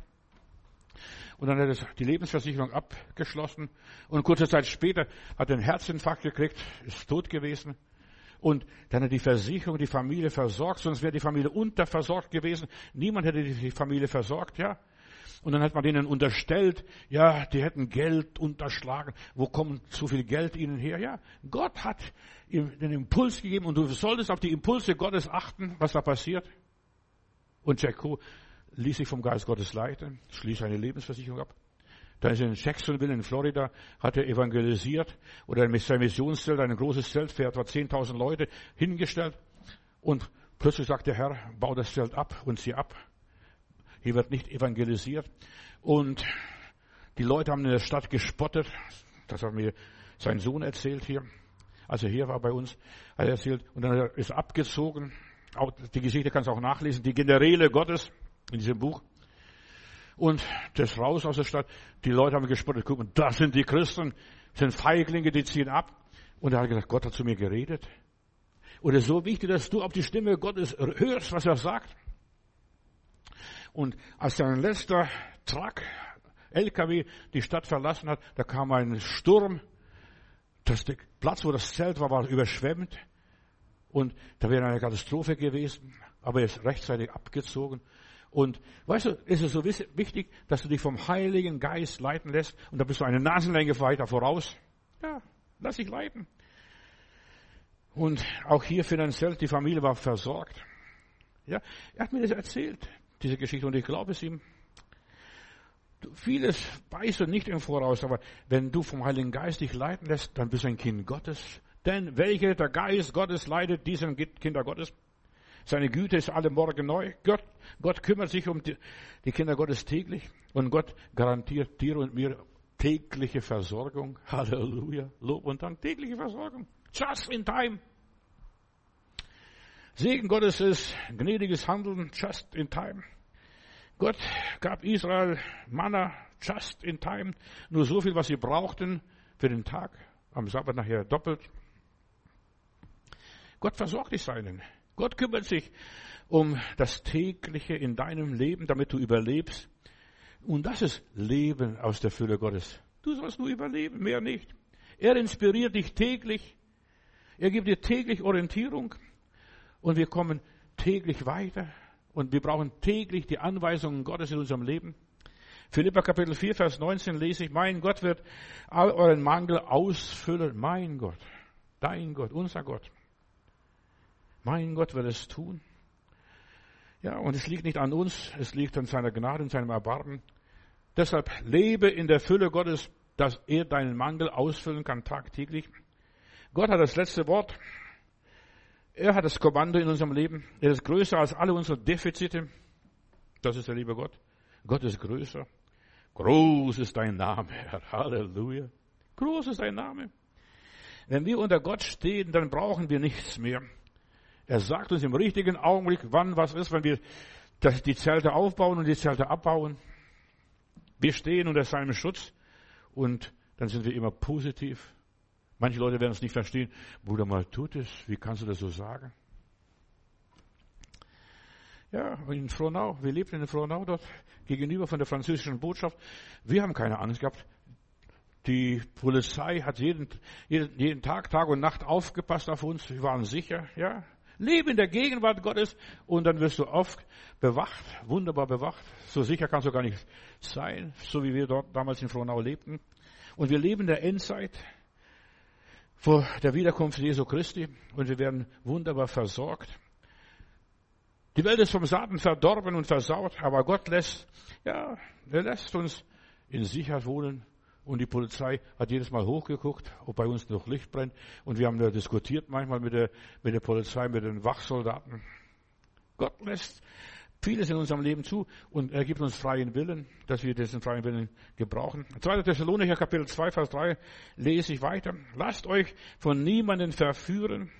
Und dann hat er die Lebensversicherung abgeschlossen. Und kurze Zeit später hat er einen Herzinfarkt gekriegt, ist tot gewesen. Und dann hat die Versicherung die Familie versorgt, sonst wäre die Familie unterversorgt gewesen. Niemand hätte die Familie versorgt, ja. Und dann hat man denen unterstellt, ja, die hätten Geld unterschlagen. Wo kommt so viel Geld ihnen her? Ja, Gott hat ihm den Impuls gegeben und du solltest auf die Impulse Gottes achten, was da passiert. Und Jacko ließ sich vom Geist Gottes leiten, schließt eine Lebensversicherung ab. Da ist er in Jacksonville in Florida, hat er evangelisiert oder mit seinem Missionszelt, ein großes Zelt für etwa 10.000 Leute hingestellt. Und plötzlich sagt der Herr, bau das Zelt ab und zieh ab. Hier wird nicht evangelisiert. Und die Leute haben in der Stadt gespottet. Das hat mir sein Sohn erzählt hier. Als er hier war bei uns, hat er erzählt. Und dann ist er abgezogen. Die Geschichte kannst du auch nachlesen. Die Generäle Gottes in diesem Buch. Und das raus aus der Stadt. Die Leute haben gespottet. Guck mal, das sind die Christen. Das sind Feiglinge, die ziehen ab. Und er hat gesagt, Gott hat zu mir geredet. Und es ist so wichtig, dass du auf die Stimme Gottes hörst, was er sagt. Und als sein letzter Truck, LKW, die Stadt verlassen hat, da kam ein Sturm. Das, der Platz, wo das Zelt war, war überschwemmt. Und da wäre eine Katastrophe gewesen. Aber er ist rechtzeitig abgezogen. Und weißt du, ist es so wichtig, dass du dich vom Heiligen Geist leiten lässt. Und da bist du eine Nasenlänge weiter voraus. Ja, lass dich leiten. Und auch hier finanziell, die Familie war versorgt. Ja, er hat mir das erzählt diese Geschichte und ich glaube es ihm. Vieles weißt du nicht im Voraus, aber wenn du vom Heiligen Geist dich leiten lässt, dann bist du ein Kind Gottes. Denn welcher der Geist Gottes leitet, die sind Kinder Gottes. Seine Güte ist alle Morgen neu. Gott, Gott kümmert sich um die, die Kinder Gottes täglich. Und Gott garantiert dir und mir tägliche Versorgung. Halleluja. Lob und Dank. Tägliche Versorgung. Just in time. Segen Gottes ist gnädiges Handeln. Just in time. Gott gab Israel Manna just in time. Nur so viel, was sie brauchten für den Tag. Am Sabbat nachher doppelt. Gott versorgt die Seinen. Gott kümmert sich um das tägliche in deinem Leben, damit du überlebst. Und das ist Leben aus der Fülle Gottes. Du sollst nur überleben, mehr nicht. Er inspiriert dich täglich. Er gibt dir täglich Orientierung. Und wir kommen täglich weiter. Und wir brauchen täglich die Anweisungen Gottes in unserem Leben. Philippa Kapitel 4, Vers 19 lese ich, mein Gott wird all euren Mangel ausfüllen. Mein Gott, dein Gott, unser Gott. Mein Gott wird es tun. Ja, und es liegt nicht an uns, es liegt an seiner Gnade und seinem Erbarmen. Deshalb lebe in der Fülle Gottes, dass er deinen Mangel ausfüllen kann tagtäglich. Gott hat das letzte Wort. Er hat das Kommando in unserem Leben. Er ist größer als alle unsere Defizite. Das ist der liebe Gott. Gott ist größer. Groß ist dein Name, Herr. Halleluja. Groß ist dein Name. Wenn wir unter Gott stehen, dann brauchen wir nichts mehr. Er sagt uns im richtigen Augenblick, wann was ist, wenn wir die Zelte aufbauen und die Zelte abbauen. Wir stehen unter seinem Schutz und dann sind wir immer positiv. Manche Leute werden es nicht verstehen. Bruder, mal tut es. Wie kannst du das so sagen? Ja, in Frohnau, wir lebten in Frohnau dort, gegenüber von der französischen Botschaft. Wir haben keine Angst gehabt. Die Polizei hat jeden, jeden, jeden Tag, Tag und Nacht aufgepasst auf uns. Wir waren sicher, ja. Lebe in der Gegenwart Gottes und dann wirst du oft bewacht, wunderbar bewacht. So sicher kannst du gar nicht sein, so wie wir dort damals in Frohnau lebten. Und wir leben in der Endzeit vor der Wiederkunft Jesu Christi und wir werden wunderbar versorgt. Die Welt ist vom Satan verdorben und versaut, aber Gott lässt, ja, er lässt uns in Sicherheit wohnen und die Polizei hat jedes Mal hochgeguckt, ob bei uns noch Licht brennt. Und wir haben da diskutiert manchmal mit der, mit der Polizei, mit den Wachsoldaten. Gott lässt vieles in unserem Leben zu und er gibt uns freien Willen, dass wir diesen freien Willen gebrauchen. 2. Thessalonicher Kapitel 2, Vers 3 lese ich weiter. Lasst euch von niemanden verführen,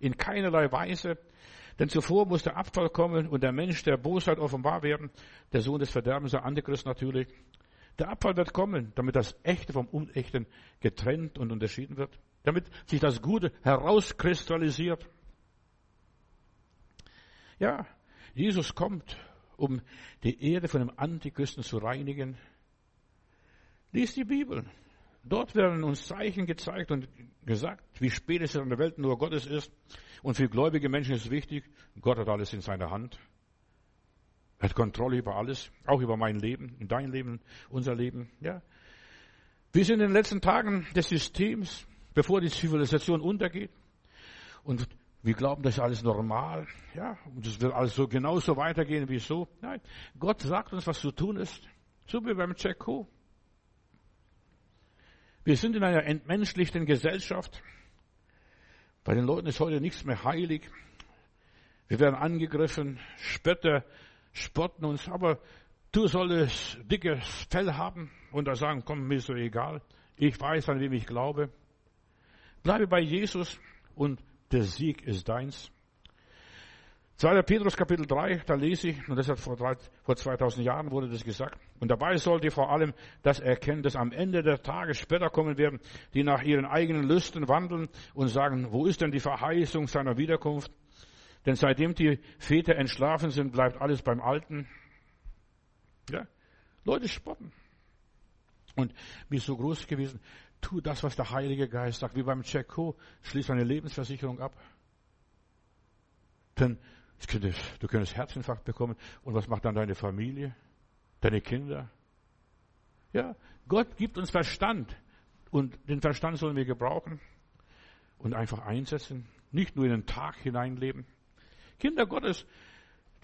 in keinerlei Weise, denn zuvor muss der Abfall kommen und der Mensch der Bosheit offenbar werden, der Sohn des Verderbens, der Antichrist natürlich. Der Abfall wird kommen, damit das Echte vom Unechten getrennt und unterschieden wird, damit sich das Gute herauskristallisiert. Ja, Jesus kommt, um die Erde von dem Antichristen zu reinigen. Lies die Bibel. Dort werden uns Zeichen gezeigt und gesagt, wie spät es in der Welt nur Gottes ist. Und für gläubige Menschen ist wichtig, Gott hat alles in seiner Hand. Er hat Kontrolle über alles, auch über mein Leben, dein Leben, unser Leben, ja. Wir sind in den letzten Tagen des Systems, bevor die Zivilisation untergeht. Und wir glauben, das ist alles normal, ja. Und es wird alles so genauso weitergehen wie so. Nein. Gott sagt uns, was zu tun ist. So wie beim Tscheko. Wir sind in einer entmenschlichten Gesellschaft. Bei den Leuten ist heute nichts mehr heilig. Wir werden angegriffen, Spötter spotten uns, aber du solltest dickes Fell haben und da sagen, komm, mir ist so egal. Ich weiß, an wem ich glaube. Bleibe bei Jesus und der Sieg ist deins. 2. Petrus Kapitel 3, da lese ich, und das hat vor, drei, vor 2000 Jahren wurde das gesagt, und dabei sollt ihr vor allem das erkennen, dass am Ende der Tage später kommen werden, die nach ihren eigenen Lüsten wandeln und sagen, wo ist denn die Verheißung seiner Wiederkunft? Denn seitdem die Väter entschlafen sind, bleibt alles beim Alten. Ja? Leute spotten. Und mir ist so groß gewesen, tu das, was der Heilige Geist sagt, wie beim Checo, schließ deine Lebensversicherung ab. Denn du könntest Herzinfarkt bekommen. Und was macht dann deine Familie? Deine Kinder? Ja, Gott gibt uns Verstand. Und den Verstand sollen wir gebrauchen und einfach einsetzen. Nicht nur in den Tag hineinleben. Kinder Gottes,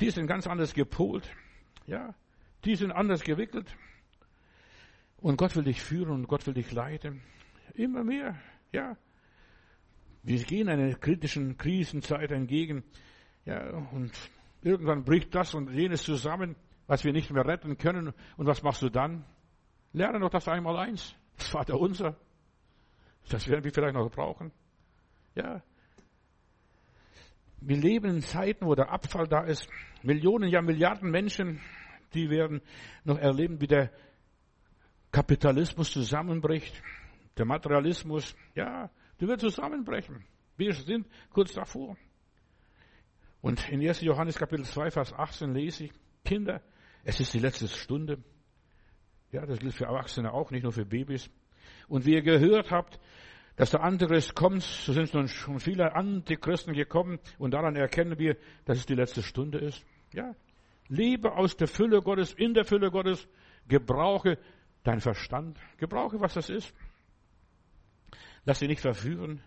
die sind ganz anders gepolt. Ja, die sind anders gewickelt. Und Gott will dich führen und Gott will dich leiten. Immer mehr, ja. Wir gehen einer kritischen Krisenzeit entgegen. Ja, und irgendwann bricht das und jenes zusammen, was wir nicht mehr retten können. Und was machst du dann? Lerne doch das einmal eins. Das Vater unser. Das werden wir vielleicht noch brauchen. Ja. Wir leben in Zeiten, wo der Abfall da ist. Millionen, ja Milliarden Menschen, die werden noch erleben, wie der Kapitalismus zusammenbricht. Der Materialismus, ja, der wird zusammenbrechen. Wir sind kurz davor. Und in 1. Johannes Kapitel 2, Vers 18 lese ich, Kinder, es ist die letzte Stunde. Ja, das gilt für Erwachsene auch, nicht nur für Babys. Und wie ihr gehört habt, dass der Antichrist kommt, so sind nun schon viele Antichristen gekommen und daran erkennen wir, dass es die letzte Stunde ist. Ja, lebe aus der Fülle Gottes, in der Fülle Gottes, gebrauche deinen Verstand, gebrauche, was das ist. Lass dich nicht verführen,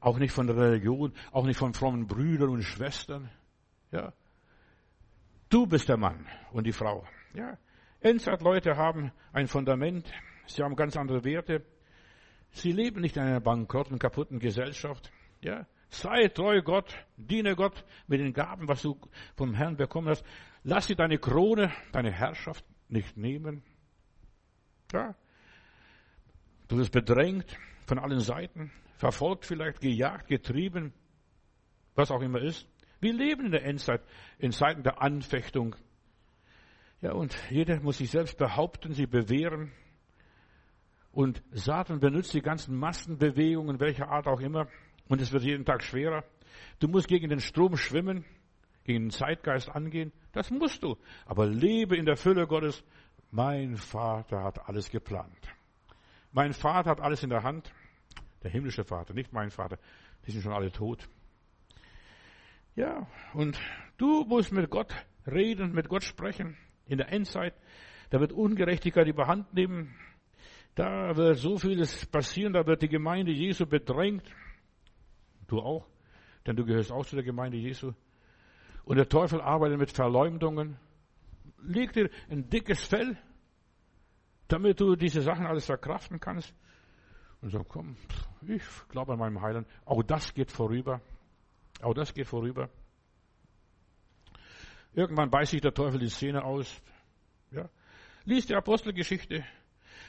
auch nicht von der Religion, auch nicht von frommen Brüdern und Schwestern. Ja, du bist der Mann und die Frau. Ja, Endzeitleute haben ein Fundament, sie haben ganz andere Werte. Sie leben nicht in einer bankrotten, kaputten Gesellschaft. Ja, sei treu Gott, diene Gott mit den Gaben, was du vom Herrn bekommen hast. Lass dir deine Krone, deine Herrschaft nicht nehmen. Ja, du wirst bedrängt von allen Seiten, verfolgt vielleicht, gejagt, getrieben, was auch immer ist. Wir leben in der Endzeit, in Zeiten der Anfechtung, ja, und jeder muss sich selbst behaupten, sie bewähren. Und Satan benutzt die ganzen Massenbewegungen, welcher Art auch immer. Und es wird jeden Tag schwerer. Du musst gegen den Strom schwimmen, gegen den Zeitgeist angehen. Das musst du. Aber lebe in der Fülle Gottes. Mein Vater hat alles geplant. Mein Vater hat alles in der Hand. Der himmlische Vater, nicht mein Vater. Die sind schon alle tot. Ja, und du musst mit Gott reden, mit Gott sprechen in der Endzeit. Da wird Ungerechtigkeit überhand nehmen. Da wird so vieles passieren. Da wird die Gemeinde Jesu bedrängt. Du auch, denn du gehörst auch zu der Gemeinde Jesu. Und der Teufel arbeitet mit Verleumdungen. Leg dir ein dickes Fell, damit du diese Sachen alles verkraften kannst. Und so, komm, ich glaube an meinem Heiland. Auch das geht vorüber. Auch das geht vorüber. Irgendwann beißt sich der Teufel die Szene aus. Ja. Lies die Apostelgeschichte,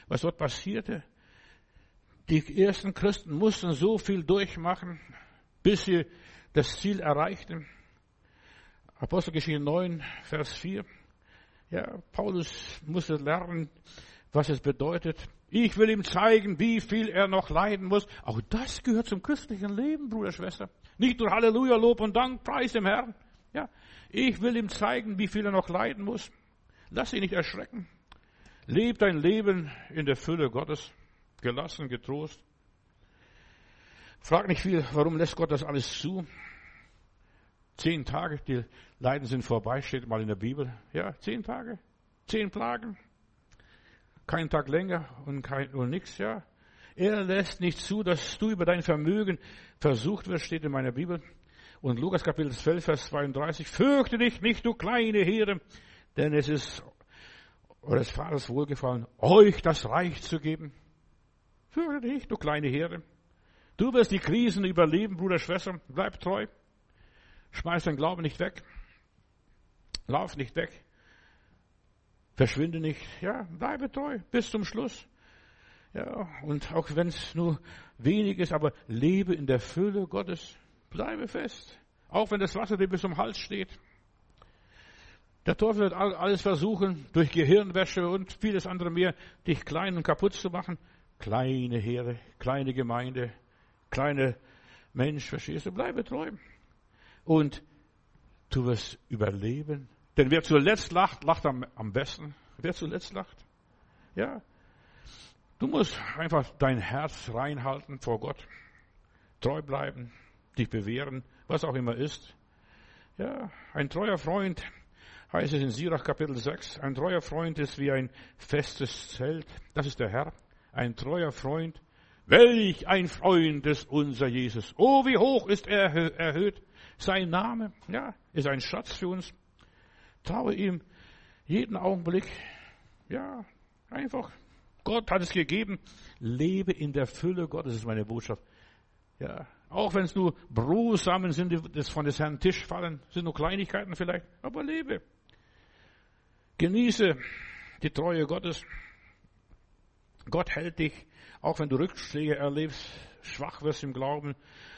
was dort passierte. Die ersten Christen mussten so viel durchmachen, bis sie das Ziel erreichten. Apostelgeschichte 9, Vers 4. Ja, Paulus musste lernen, was es bedeutet. Ich will ihm zeigen, wie viel er noch leiden muss. Auch das gehört zum christlichen Leben, Bruder, Schwester. Nicht nur Halleluja, Lob und Dank, Preis dem Herrn. Ja, ich will ihm zeigen, wie viel er noch leiden muss. Lass ihn nicht erschrecken. Leb dein Leben in der Fülle Gottes, gelassen, getrost. Frag nicht viel, warum lässt Gott das alles zu? Zehn Tage, die Leiden sind vorbei, steht mal in der Bibel. Ja, zehn Tage, zehn Plagen. Kein Tag länger und kein, und nichts, ja. Er lässt nicht zu, dass du über dein Vermögen versucht wirst, steht in meiner Bibel. Und Lukas Kapitel 12, Vers 32, fürchte dich nicht, du kleine Herde, denn es ist eures Vaters wohlgefallen, euch das Reich zu geben. Fürchte dich, du kleine Herde. Du wirst die Krisen überleben, Bruder, Schwester. Bleib treu. Schmeiß dein Glauben nicht weg. Lauf nicht weg. Verschwinde nicht. Ja, bleibe treu bis zum Schluss. Ja, und auch wenn es nur wenig ist, aber lebe in der Fülle Gottes. Bleibe fest. Auch wenn das Wasser dir bis zum Hals steht. Der Teufel wird alles versuchen, durch Gehirnwäsche und vieles andere mehr, dich klein und kaputt zu machen. Kleine Heere, kleine Gemeinde, kleine Mensch, verstehst du? Bleibe treu. Und du wirst überleben. Denn wer zuletzt lacht, lacht am, am besten. Wer zuletzt lacht? Ja. Du musst einfach dein Herz reinhalten vor Gott. Treu bleiben dich bewähren, was auch immer ist. Ja, ein treuer Freund, heißt es in Sirach Kapitel 6, ein treuer Freund ist wie ein festes Zelt. Das ist der Herr. Ein treuer Freund. Welch ein Freund ist unser Jesus. Oh, wie hoch ist er erhöht. Sein Name, ja, ist ein Schatz für uns. Traue ihm jeden Augenblick. Ja, einfach. Gott hat es gegeben. Lebe in der Fülle Gottes, ist meine Botschaft. Ja, Auch wenn es nur Brosamen sind, die von des Herrn Tisch fallen, sind nur Kleinigkeiten vielleicht, aber lebe. Genieße die Treue Gottes. Gott hält dich, auch wenn du Rückschläge erlebst, schwach wirst im Glauben,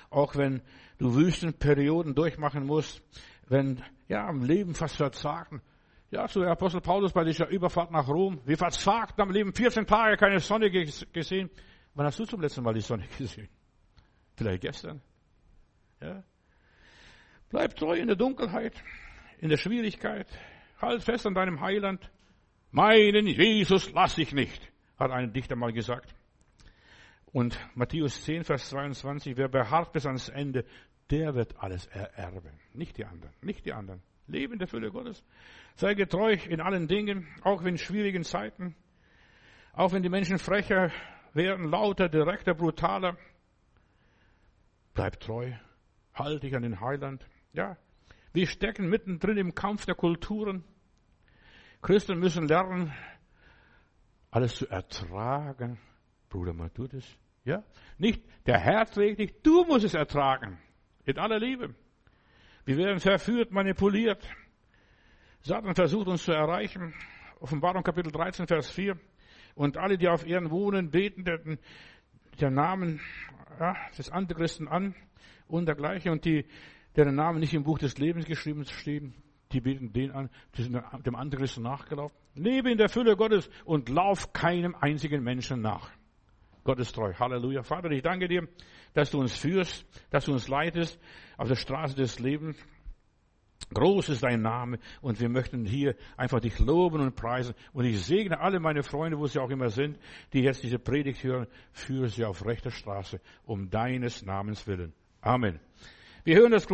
auch wenn du Wüstenperioden durchmachen musst, wenn ja am Leben fast verzagen. Ja, so der Apostel Paulus bei dieser Überfahrt nach Rom, wir verzagten am Leben 14 Tage keine Sonne gesehen. Wann hast du zum letzten Mal die Sonne gesehen? Vielleicht gestern. Ja. Bleib treu in der Dunkelheit, in der Schwierigkeit. Halt fest an deinem Heiland. Meinen Jesus lass ich nicht, hat ein Dichter mal gesagt. Und Matthäus 10, Vers 22, wer beharrt bis ans Ende, der wird alles ererben. Nicht die anderen, nicht die anderen. Lebe in der Fülle Gottes. Sei getreu in allen Dingen, auch in schwierigen Zeiten. Auch wenn die Menschen frecher werden, lauter, direkter, brutaler. Bleib treu. Halt dich an den Heiland. Ja. Wir stecken mittendrin im Kampf der Kulturen. Christen müssen lernen, alles zu ertragen. Bruder, mal du das? Ja? Nicht der Herr trägt dich, du musst es ertragen. In aller Liebe. Wir werden verführt, manipuliert. Satan versucht uns zu erreichen. Offenbarung Kapitel 13, Vers 4. Und alle, die auf Erden wohnen, beten den, den Namen ja, des Antichristen an und dergleichen. Und die, deren Namen nicht im Buch des Lebens geschrieben stehen, die beten den an, die sind dem Antichristen nachgelaufen. Lebe in der Fülle Gottes und lauf keinem einzigen Menschen nach. Gott ist treu. Halleluja. Vater, ich danke dir, dass du uns führst, dass du uns leitest auf der Straße des Lebens. Groß ist dein Name und wir möchten hier einfach dich loben und preisen. Und ich segne alle meine Freunde, wo sie auch immer sind, die jetzt diese Predigt hören, führe sie auf rechter Straße um deines Namens willen. Amen. Wir hören das